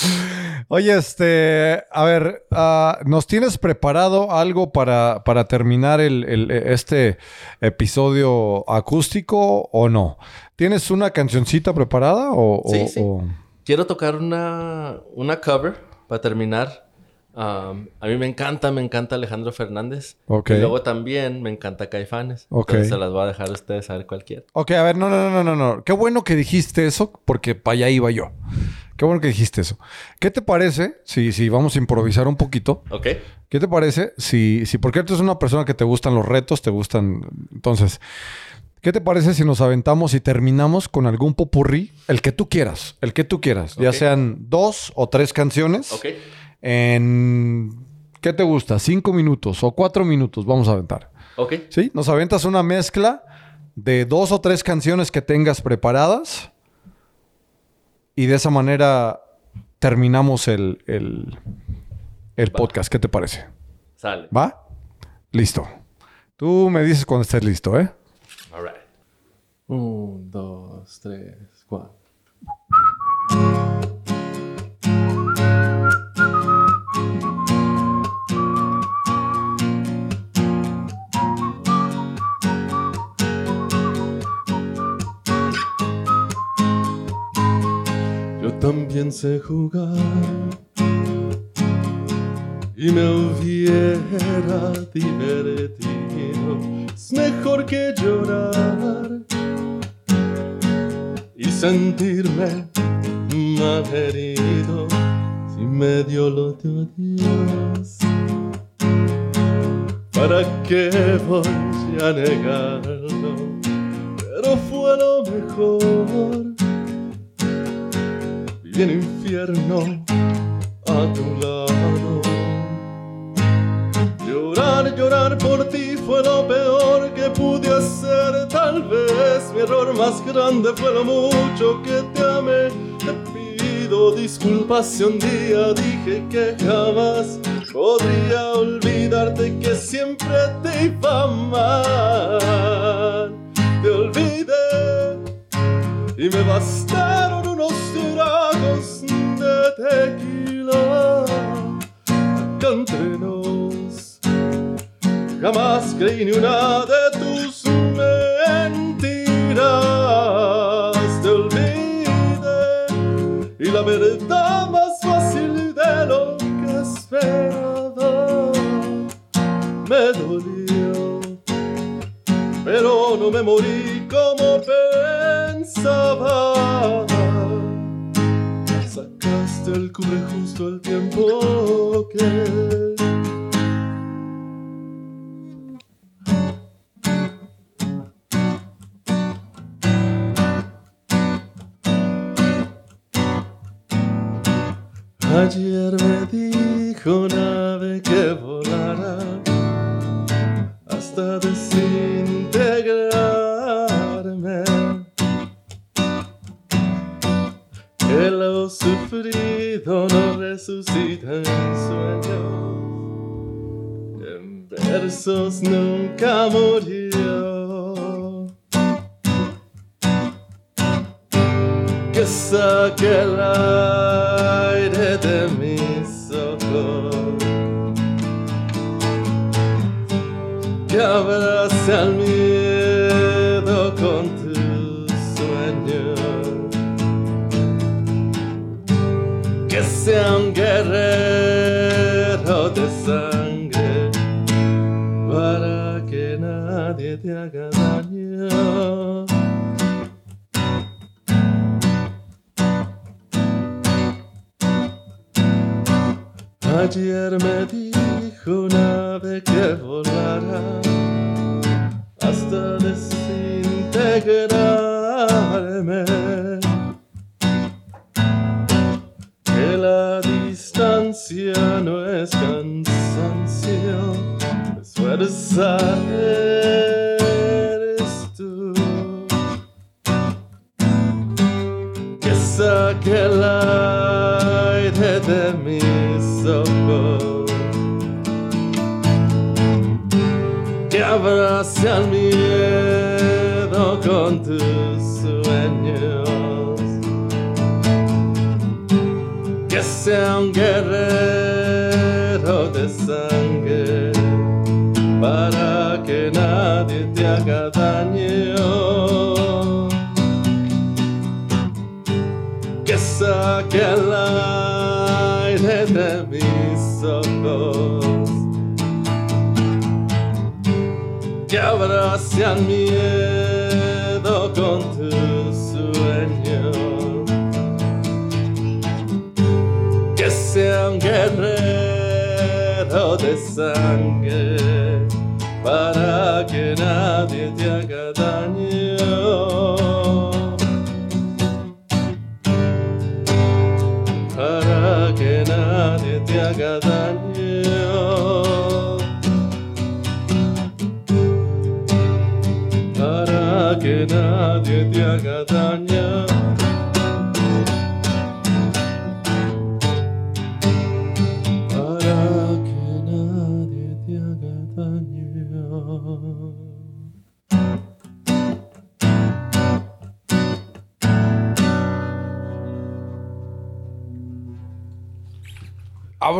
Oye, este, a ver, ah, ¿nos tienes preparado algo para, para terminar el, el- este episodio acústico o no? ¿Tienes una cancioncita preparada o...? Sí, o- sí. o- Quiero tocar una, una cover para terminar. Um, a mí me encanta, me encanta Alejandro Fernández. Ok. Y luego también me encanta Caifanes. Ok. Entonces se las voy a dejar a ustedes a ver cualquiera. Ok, a ver, no, no, no, no, no. Qué bueno que dijiste eso, porque para allá iba yo. Qué bueno que dijiste eso. ¿Qué te parece si, si vamos a improvisar un poquito? ¿Ok? ¿Qué te parece si, si porque tú eres una persona que te gustan los retos, te gustan... Entonces, ¿qué te parece si nos aventamos y terminamos con algún popurrí? El que tú quieras, el que tú quieras. Ya sean dos o tres canciones. ¿Ok? En... ¿Qué te gusta? ¿Cinco minutos o cuatro minutos? Vamos a aventar. ¿Ok? ¿Sí? Nos aventas una mezcla de dos o tres canciones que tengas preparadas. Y de esa manera terminamos el, el, el podcast. ¿Qué te parece? Sale. ¿Va? Listo. Tú me dices cuando estés listo, ¿eh? All right. Un, dos, tres, cuatro. También sé jugar y me hubiera divertido. Es mejor que llorar y sentirme mal herido si medio lo dio Dios. ¿Para qué voy a negarlo? Pero fue lo mejor. Viví en infierno a tu lado. Llorar, llorar por ti fue lo peor que pude hacer. Tal vez mi error más grande fue lo mucho que te amé. Te pido disculpas si un día dije que jamás podría olvidarte que siempre te iba amar. Te olvidé y me bastaron unos tragos de tequila. Entre jamás creí ni una de tus mentiras. Te olvidé y la verdad más fácil de lo que esperaba me dolió pero no me morí como pensaba. Sacaste el cubre justo el tiempo que Ayer me dijo una ave que volara hasta desintegrarme. Sufrido no resucita en sueños. En versos nunca murió. Que saque el aire de mis ojos. Que abrace al miedo con tus sueños. Un guerrero de sangre para que nadie te haga daño. Ayer me dijo una ave que volará hasta desintegrarme. No es cansancio, es fuerza eres tú. Que saque el aire de mis ojos. Que abrace al miedo con tus sea un guerrero de sangre para que nadie te haga daño. Que saque el aire de mis ojos. Que abrace al miedo sangre para que nadie te haga daño.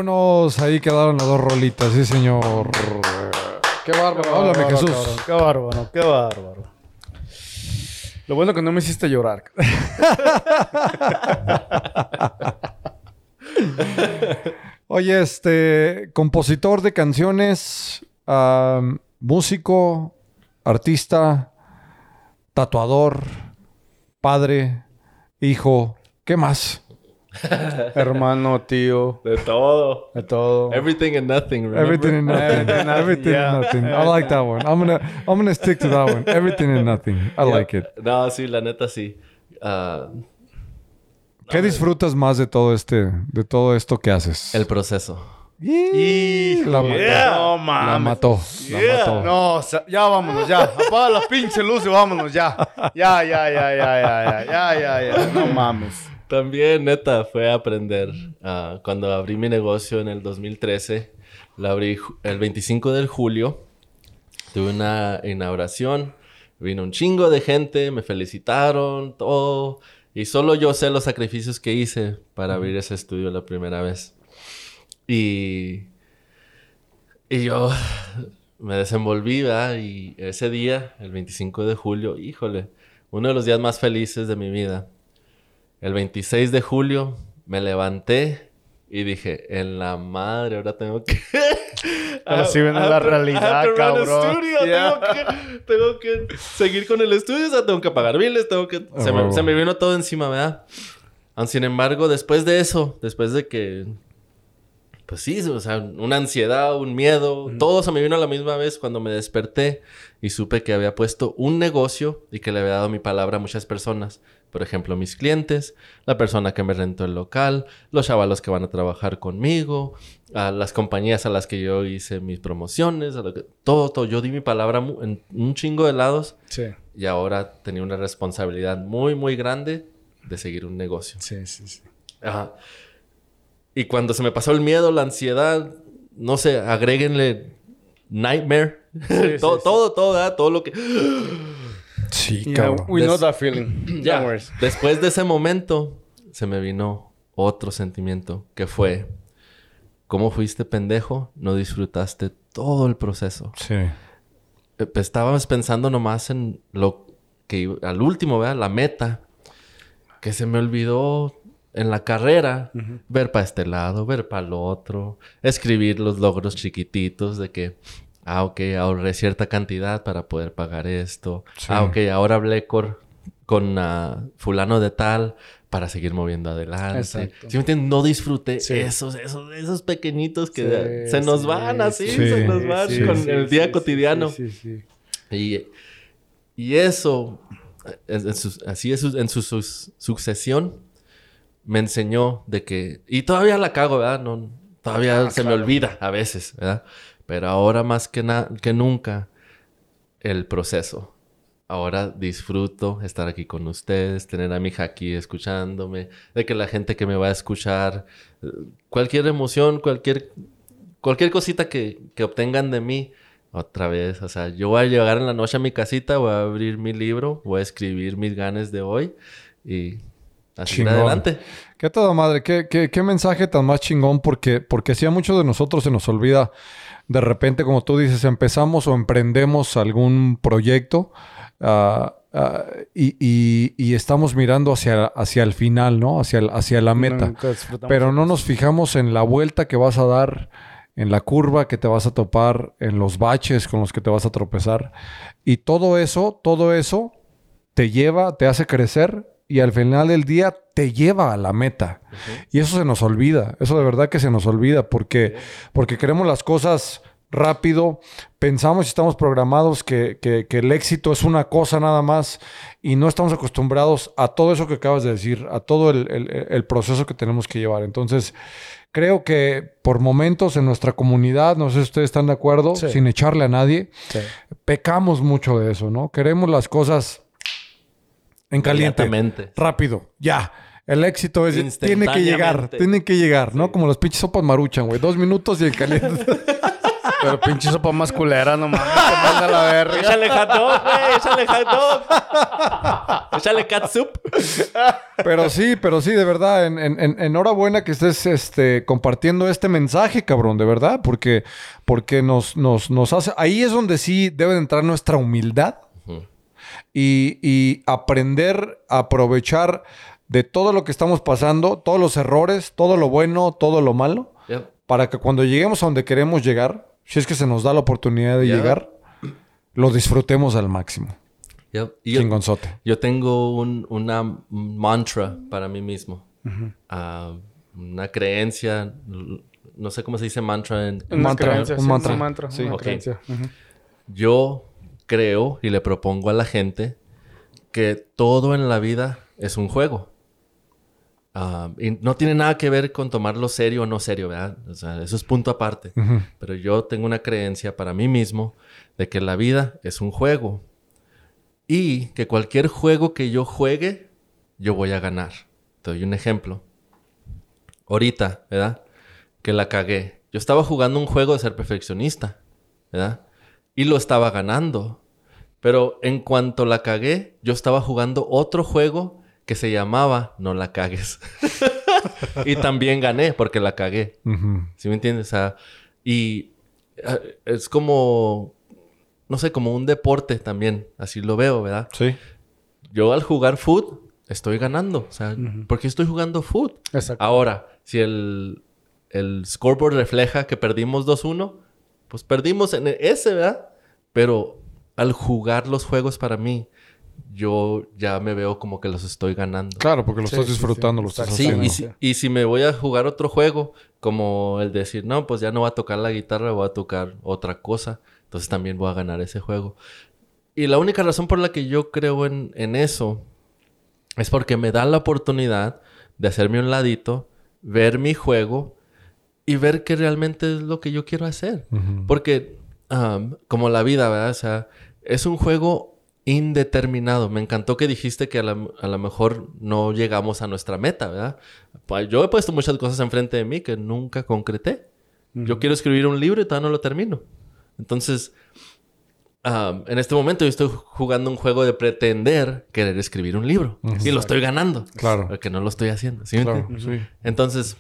Vámonos, ahí quedaron las dos rolitas, sí señor. Qué bárbaro. Háblame, bárbaro, Jesús. cabrón. Qué bárbaro, qué bárbaro. Lo bueno que no me hiciste llorar. Oye, este, compositor de canciones, músico, artista, tatuador, padre, hijo, ¿qué más? Hermano, tío, De todo. de todo. Everything and nothing, remember? Everything and nothing. Everything and nothing, Everything yeah. and nothing. I like that one. I'm gonna, I'm gonna stick to that one. Everything and nothing. I like it. No, sí, la neta sí. Ah, ¿Qué disfrutas más de todo este, de todo esto que haces? el proceso. Y la mató. Yeah. No La mató. La Yeah. mató. No, o sea, ya vámonos, ya. Apaga la pinche luz y vámonos, ya. Ya, ya, ya, ya, ya, ya, ya, ya, ya. No mames. También, neta, fue aprender. Ah, cuando abrí mi negocio en el 2013, lo abrí el 25 de julio. Tuve una inauguración. Vino un chingo de gente, me felicitaron, todo. Y solo yo sé los sacrificios que hice para abrir ese estudio la primera vez. Y, y yo me desenvolví, ¿verdad? Y ese día, el 25 de julio, híjole, uno de los días más felices de mi vida. El 26 de julio me levanté y dije, en la madre, ahora tengo que... Pero sí viene la realidad, cabrón. studio, Yeah. Tengo, que, tengo que seguir con el estudio, o sea, tengo que pagar biles, tengo que... Ah, se, me, huevo. se me vino todo encima, ¿verdad? Aun sin embargo, después de eso, después de que... Pues sí, o sea, una ansiedad, un miedo, todo se me vino a la misma vez cuando me desperté y supe que había puesto un negocio y que le había dado mi palabra a muchas personas. Por ejemplo, mis clientes, la persona que me rentó el local, los chavalos que van a trabajar conmigo, a las compañías a las que yo hice mis promociones, a lo que- todo, todo. Yo di mi palabra en un chingo de lados Sí, y ahora tenía una responsabilidad muy, muy grande de seguir un negocio. sí, sí, sí. Ajá. Y cuando se me pasó el miedo, la ansiedad, no sé, agréguenle nightmare. Sí, todo, sí, todo, todo, ¿verdad? todo lo que... Sí, Yeah, cabrón. we know that feeling. Ya. No worries. Después de ese momento, se me vino otro sentimiento que fue, ¿cómo fuiste pendejo? No disfrutaste todo el proceso. Sí. Eh, pues, Estábamos pensando nomás en lo que iba- al último, ¿verdad? La meta. Que se me olvidó en la carrera ver para este lado, ver para el otro, escribir los logros chiquititos de que, ah, ok, ahorré cierta cantidad para poder pagar esto. Sí. Ah, ok, ahora hablé con, con ah, fulano de tal para seguir moviendo adelante. Exacto. ¿Sí me entiendes? No disfruté Sí. esos, esos, esos pequeñitos que Sí, se nos van así, sí, se nos van con el día cotidiano. Sí. Y, y eso, en, en sus- así es, en su sucesión, me enseñó de que... Y todavía la cago, ¿verdad? No, todavía Ah, se me olvida a veces, ¿verdad? Pero ahora más que, que nunca, el proceso. Ahora disfruto estar aquí con ustedes, tener a mi hija aquí escuchándome, de que la gente que me va a escuchar, cualquier emoción, cualquier, cualquier cosita que, que obtengan de mí, otra vez, o sea, yo voy a llegar en la noche a mi casita, voy a abrir mi libro, voy a escribir mis ganes de hoy y así Chingón. adelante. Qué toda madre, qué, qué, qué mensaje tan más chingón, porque, porque sí a muchos de nosotros se nos olvida de repente, como tú dices, empezamos o emprendemos algún proyecto ah, ah, y, y- y estamos mirando hacia, hacia el final, ¿no? Hacia, el- hacia la meta. Pero no nos fijamos en la vuelta que vas a dar, en la curva que te vas a topar, en los baches con los que te vas a tropezar. Y todo eso, todo eso te lleva, te hace crecer y al final del día te lleva a la meta. Y eso se nos olvida, eso de verdad que se nos olvida porque, porque queremos las cosas rápido, pensamos y estamos programados que, que- que el éxito es una cosa nada más y no estamos acostumbrados a todo eso que acabas de decir, a todo el, el- el proceso que tenemos que llevar. Entonces, creo que por momentos en nuestra comunidad, no sé si ustedes están de acuerdo, Sí. sin echarle a nadie, Sí. pecamos mucho de eso, ¿no? Queremos las cosas en caliente, rápido, ya. El éxito es tiene que llegar, tiene que llegar, ¿no? Como los pinches sopas maruchan, güey. Dos minutos y el caliente. Pero pinche sopa más culera, no mames, manda la verga. Échale hot dog, güey, échale hot dog. échale catsup. pero sí, pero sí, de verdad, en, en- en- enhorabuena que estés este, compartiendo este mensaje, cabrón, de verdad, porque, porque nos, nos, nos hace. Ahí es donde sí debe de entrar nuestra humildad. Y, y aprender a aprovechar de todo lo que estamos pasando, todos los errores, todo lo bueno, todo lo malo, Yep. para que cuando lleguemos a donde queremos llegar, si es que se nos da la oportunidad de llegar, lo disfrutemos al máximo. Yep. Y yo, tengo un, una mantra para mí mismo. Ah, una creencia. No sé cómo se dice mantra en, en Una mantra, creencia, un sí, mantra. una mantra, Sí. una Ok. creencia. Ujú. Yo creo y le propongo a la gente que todo en la vida es un juego. Ah, y no tiene nada que ver con tomarlo serio o no serio, ¿verdad? O sea, eso es punto aparte. Pero yo tengo una creencia para mí mismo de que la vida es un juego. Y que cualquier juego que yo juegue, yo voy a ganar. Te doy un ejemplo. Ahorita, ¿verdad? Que la cagué. Yo estaba jugando un juego de ser perfeccionista, ¿verdad? Y lo estaba ganando. Pero en cuanto la cagué, yo estaba jugando otro juego que se llamaba No la cagues. y también gané porque la cagué. Ujú. ¿Sí me entiendes? O sea, y eh, es como, no sé, como un deporte también. Así lo veo, ¿verdad? Sí. Yo al jugar foot estoy ganando. O sea, ¿por qué estoy jugando foot? Exacto. Ahora, si el, el scoreboard refleja que perdimos 2-1, pues perdimos en ese, ¿verdad? Pero al jugar los juegos para mí, yo ya me veo como que los estoy ganando. Claro, porque lo Sí, estás disfrutando, sí. lo estás Sí, haciendo. y si, y si me voy a jugar otro juego, como el decir, no, pues ya no voy a tocar la guitarra, voy a tocar otra cosa, entonces también voy a ganar ese juego. Y la única razón por la que yo creo en, en eso es porque me da la oportunidad de hacerme un ladito, ver mi juego y ver que realmente es lo que yo quiero hacer. Porque, um, como la vida, ¿verdad? O sea, es un juego indeterminado. Me encantó que dijiste que a lo mejor no llegamos a nuestra meta, ¿verdad? Pues yo he puesto muchas cosas enfrente de mí que nunca concreté. Yo quiero escribir un libro y todavía no lo termino. Entonces, en este momento yo estoy jugando un juego de pretender querer escribir un libro. Y lo estoy ganando. Claro. Porque no lo estoy haciendo. ¿sí? Entonces,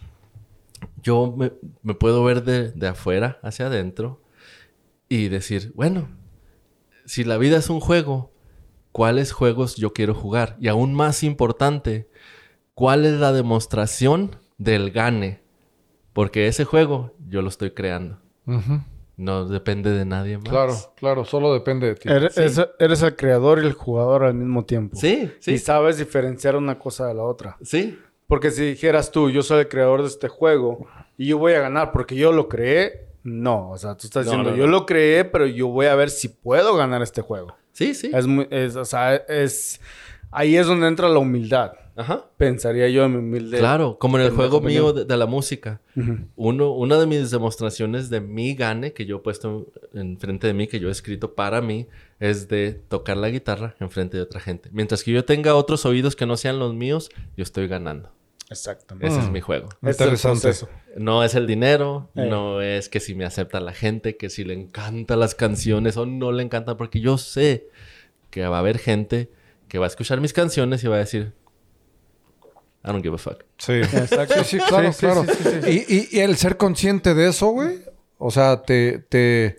yo me, puedo ver de, de, afuera hacia adentro y decir, bueno, si la vida es un juego, ¿cuáles juegos yo quiero jugar? Y aún más importante, ¿cuál es la demostración del gane? Porque ese juego yo lo estoy creando. No depende de nadie más. Claro, claro, solo depende de ti. Eres, eres, el creador y el jugador al mismo tiempo. Sí, sí. Y sabes diferenciar una cosa de la otra. Sí. Porque si dijeras tú, yo soy el creador de este juego y yo voy a ganar porque yo lo creé, no. O sea, tú estás diciendo, yo lo creé, pero yo voy a ver si puedo ganar este juego. Sí, sí. Es muy, es, o sea, es... Ahí es donde entra la humildad. Ajá. Pensaría yo en mi humildad. Claro, como en el juego mío de, la música. Uno, una de mis demostraciones de mi gane que yo he puesto enfrente de mí, que yo he escrito para mí, es de tocar la guitarra enfrente de otra gente. Mientras que yo tenga otros oídos que no sean los míos, yo estoy ganando. Exactamente. Ese es mm. mi juego. Interesante. Es no es el dinero, eh. no es que si me acepta la gente, que si le encantan las canciones o no le encantan, porque yo sé que va a haber gente que va a escuchar mis canciones y va a decir, I don't give a fuck. Sí, exacto. Sí, claro, claro. Y, y, el ser consciente de eso, güey, o sea, te, te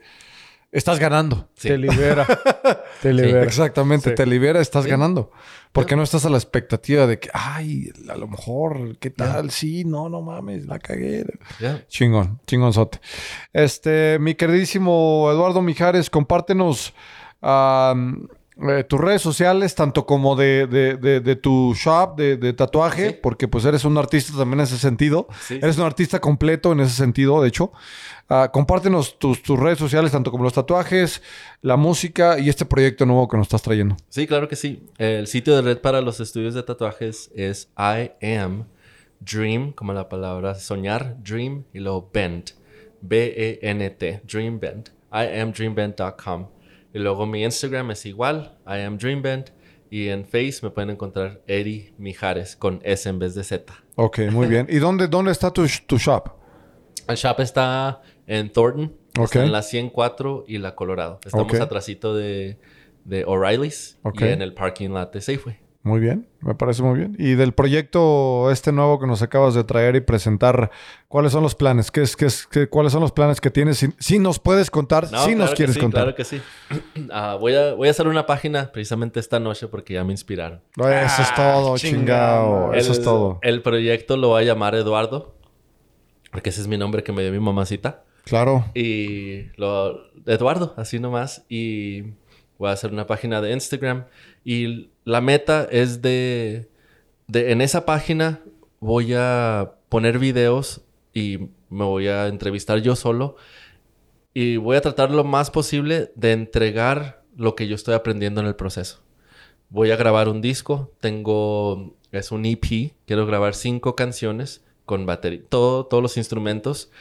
estás ganando. Te libera. te libera. exactamente, te libera, estás ganando. Porque no estás a la expectativa de que, ay, a lo mejor, ¿qué tal? Sí, no, no mames, la cagué. Chingón, chingonzote. Este, mi queridísimo Eduardo Mijares, compártenos eh, tus redes sociales, tanto como de, de, tu shop de, tatuaje, porque pues eres un artista también en ese sentido. Eres un artista completo en ese sentido, de hecho. Ah, compártenos tus, redes sociales, tanto como los tatuajes, la música y este proyecto nuevo que nos estás trayendo. Sí, claro que sí. El sitio de red para los estudios de tatuajes es I am dream, como la palabra soñar, dream y luego bend. B-E-N-T, dream bend. I am dreambend.com. Y luego mi Instagram es igual, I am dreambend. Y en Face me pueden encontrar Eddie Mijares con S en vez de Z. Ok, muy bien. ¿Y dónde, dónde está tu, tu shop? El shop está en Thornton. Está en la 104 y la Colorado. Estamos atrásito de, de O'Reilly's y en el parking lot de Safeway. Muy bien, me parece muy bien. Y del proyecto este nuevo que nos acabas de traer y presentar, ¿cuáles son los planes? ¿Qué es, qué es, qué, ¿Cuáles son los planes que tienes? Si, nos puedes contar, si nos quieres contar. Claro que sí. Ah, voy, a, voy a hacer una página precisamente esta noche porque ya me inspiraron. eso es ah, todo, chingado. Eso es todo. El proyecto lo voy a llamar Eduardo, porque ese es mi nombre que me dio mi mamacita. Claro. Y lo, Eduardo, así nomás. Y voy a hacer una página de Instagram. Y la meta es de, de, en esa página voy a poner videos y me voy a entrevistar yo solo. Y voy a tratar lo más posible de entregar lo que yo estoy aprendiendo en el proceso. Voy a grabar un disco. Tengo, es un EP. Quiero grabar cinco canciones con batería, todo, todos los instrumentos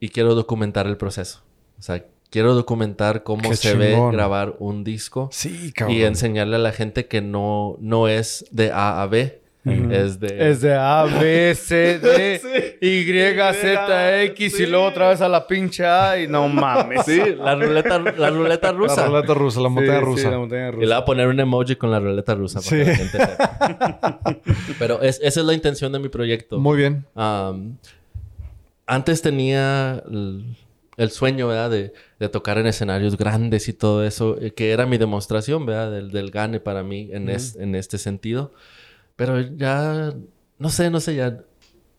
y quiero documentar el proceso. O sea, quiero documentar cómo se ve grabar un disco. Sí, cabrón. Y enseñarle a la gente que no, no es de A a B. Es de... Es de A, B, C, D, Y, Z, X y luego otra vez a la pinche A y no mames. Sí, la ruleta, la ruleta rusa. La ruleta rusa, la montaña rusa. la montaña rusa. Y le voy a poner un emoji con la ruleta rusa para que la gente. Pero esa es la intención de mi proyecto. Muy bien antes tenía el, sueño, ¿verdad? De, tocar en escenarios grandes y todo eso, eh, que era mi demostración, ¿verdad? Del, del gane para mí en, en este sentido. Pero ya, no sé, no sé, ya.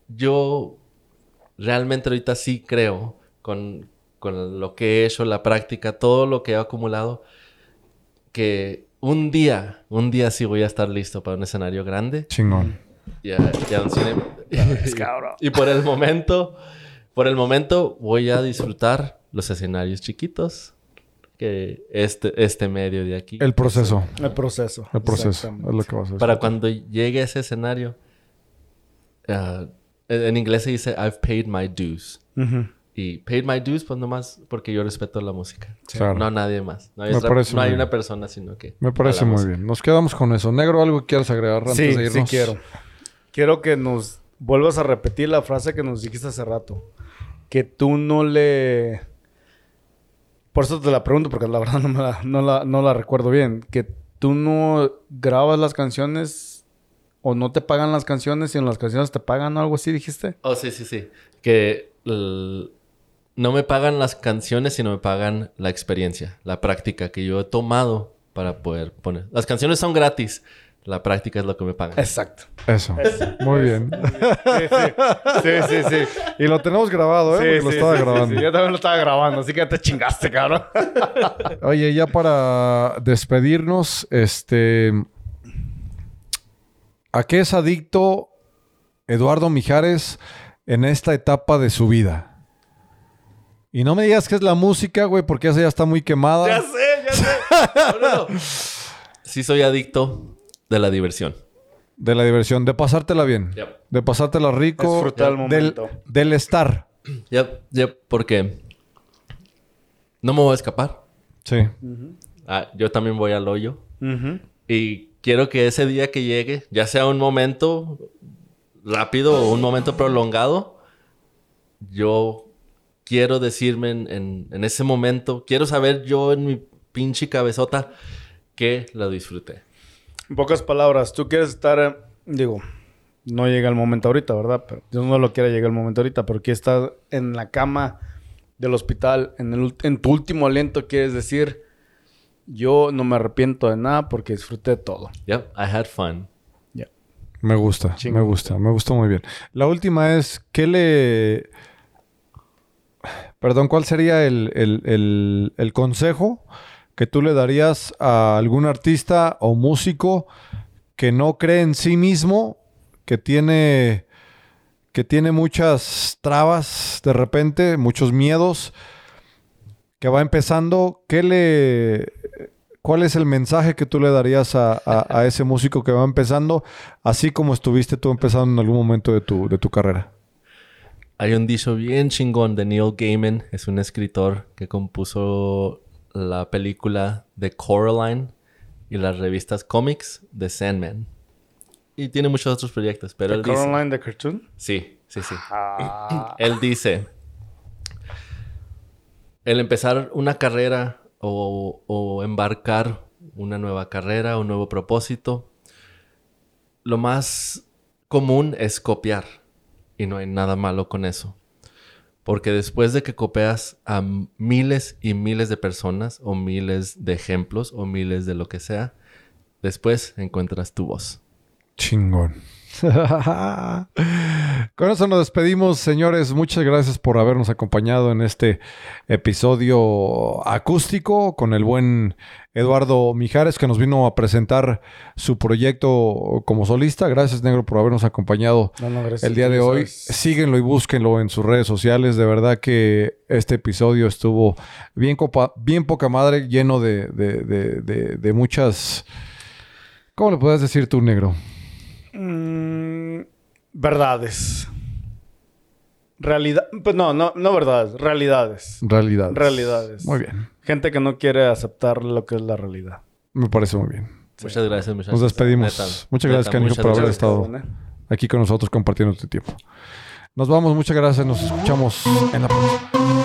Yo realmente ahorita sí creo con, con lo que he hecho, la práctica, todo lo que he acumulado, que un día, un día sí voy a estar listo para un escenario grande. Chingón. Ya, ya un cine. y por el momento por el momento voy a disfrutar los escenarios chiquitos que este, este medio de aquí. El proceso. El proceso. El proceso. Es lo que vas a hacer. Para cuando llegue a ese escenario, ah, en inglés se dice, I've paid my dues. Y paid my dues, pues nomás porque yo respeto la música. Claro. No a nadie más. No hay, otra- no hay una persona, sino que. Me parece muy música. bien. Nos quedamos con eso. Negro, ¿algo que quieras agregar antes Sí, de sí irnos? quiero. Quiero que nos vuelvas a repetir la frase que nos dijiste hace rato. Que tú no le... Por eso te la pregunto, porque la verdad no, me la, no, la, no la recuerdo bien. Que tú no grabas las canciones o no te pagan las canciones en las canciones te pagan o algo así, dijiste. Oh, sí, sí, sí. Que no me pagan las canciones, sino me pagan la experiencia, la práctica que yo he tomado para poder poner. Las canciones son gratis. La práctica es lo que me pagan. Exacto. Eso. Muy bien. Sí, sí, sí. Y lo tenemos grabado, ¿eh? Porque lo estaba grabando. Yo también lo estaba grabando, así que ya te chingaste, cabrón. Oye, ya para despedirnos, este... ¿A qué es adicto Eduardo Mijares en esta etapa de su vida? Y no me digas que es la música, güey, porque esa ya está muy quemada. Ya sé, ya sé. No, no, no. Sí soy adicto de la diversión. De la diversión, de pasártela bien. Yep. De pasártela rico. Disfrutar el del, momento. del estar. Ya, ya, porque no me voy a escapar. Sí. Ah, yo también voy al hoyo. Y quiero que ese día que llegue, ya sea un momento rápido o un momento prolongado, yo quiero decirme en, en- en ese momento, quiero saber yo en mi pinche cabezota que lo disfruté. En pocas palabras, tú quieres estar, eh, digo, no llega el momento ahorita, ¿verdad? Pero Dios no lo quiere llegar el momento ahorita, pero que estás en la cama del hospital, en, el, ult- en tu último aliento, quieres decir, yo no me arrepiento de nada porque disfruté todo. Yep, I had fun. Ya. Me gusta, me gusta, me gustó muy bien. La última es, ¿qué le... Perdón, ¿cuál sería el, el- el- el consejo que tú le darías a algún artista o músico que no cree en sí mismo, que tiene, que tiene muchas trabas de repente, muchos miedos, que va empezando? ¿Qué le... ¿Cuál es el mensaje que tú le darías a, a- a ese músico que va empezando, así como estuviste tú empezando en algún momento de tu, de tu carrera? Hay un dicho bien chingón de Neil Gaiman, es un escritor que compuso la película de Coraline y las revistas cómics de Sandman. Y tiene muchos otros proyectos, pero él ¿The dice... Coraline the Cartoon? Sí, sí, sí. Ah, Él dice, el empezar una carrera o, o embarcar una nueva carrera, un nuevo propósito, lo más común es copiar. Y no hay nada malo con eso. Porque después de que copias a miles y miles de personas, o miles de ejemplos, o miles de lo que sea, después encuentras tu voz. Chingón. Con eso nos despedimos, señores. Muchas gracias por habernos acompañado en este episodio acústico con el buen Eduardo Mijares, que nos vino a presentar su proyecto como solista. Gracias, Negro, por habernos acompañado no, no, gracias. el día de hoy. Síguenlo y búsquenlo en sus redes sociales. De verdad que este episodio estuvo bien, copa- bien poca madre, lleno de, de- de- de- de muchas... ¿Cómo le puedes decir tú, Negro? Mm, verdades. Realidad. Pues no, no, no verdades. Realidades. Realidad. Realidades. Muy bien. Gente que no quiere aceptar lo que es la realidad. Me parece muy bien. Muchas gracias, muchachos. Nos despedimos. Neta, Muchas gracias, Canijo, por haber estado ¿eh? aquí con nosotros compartiendo tu tiempo. Nos vamos. Muchas gracias. Nos escuchamos en la próxima.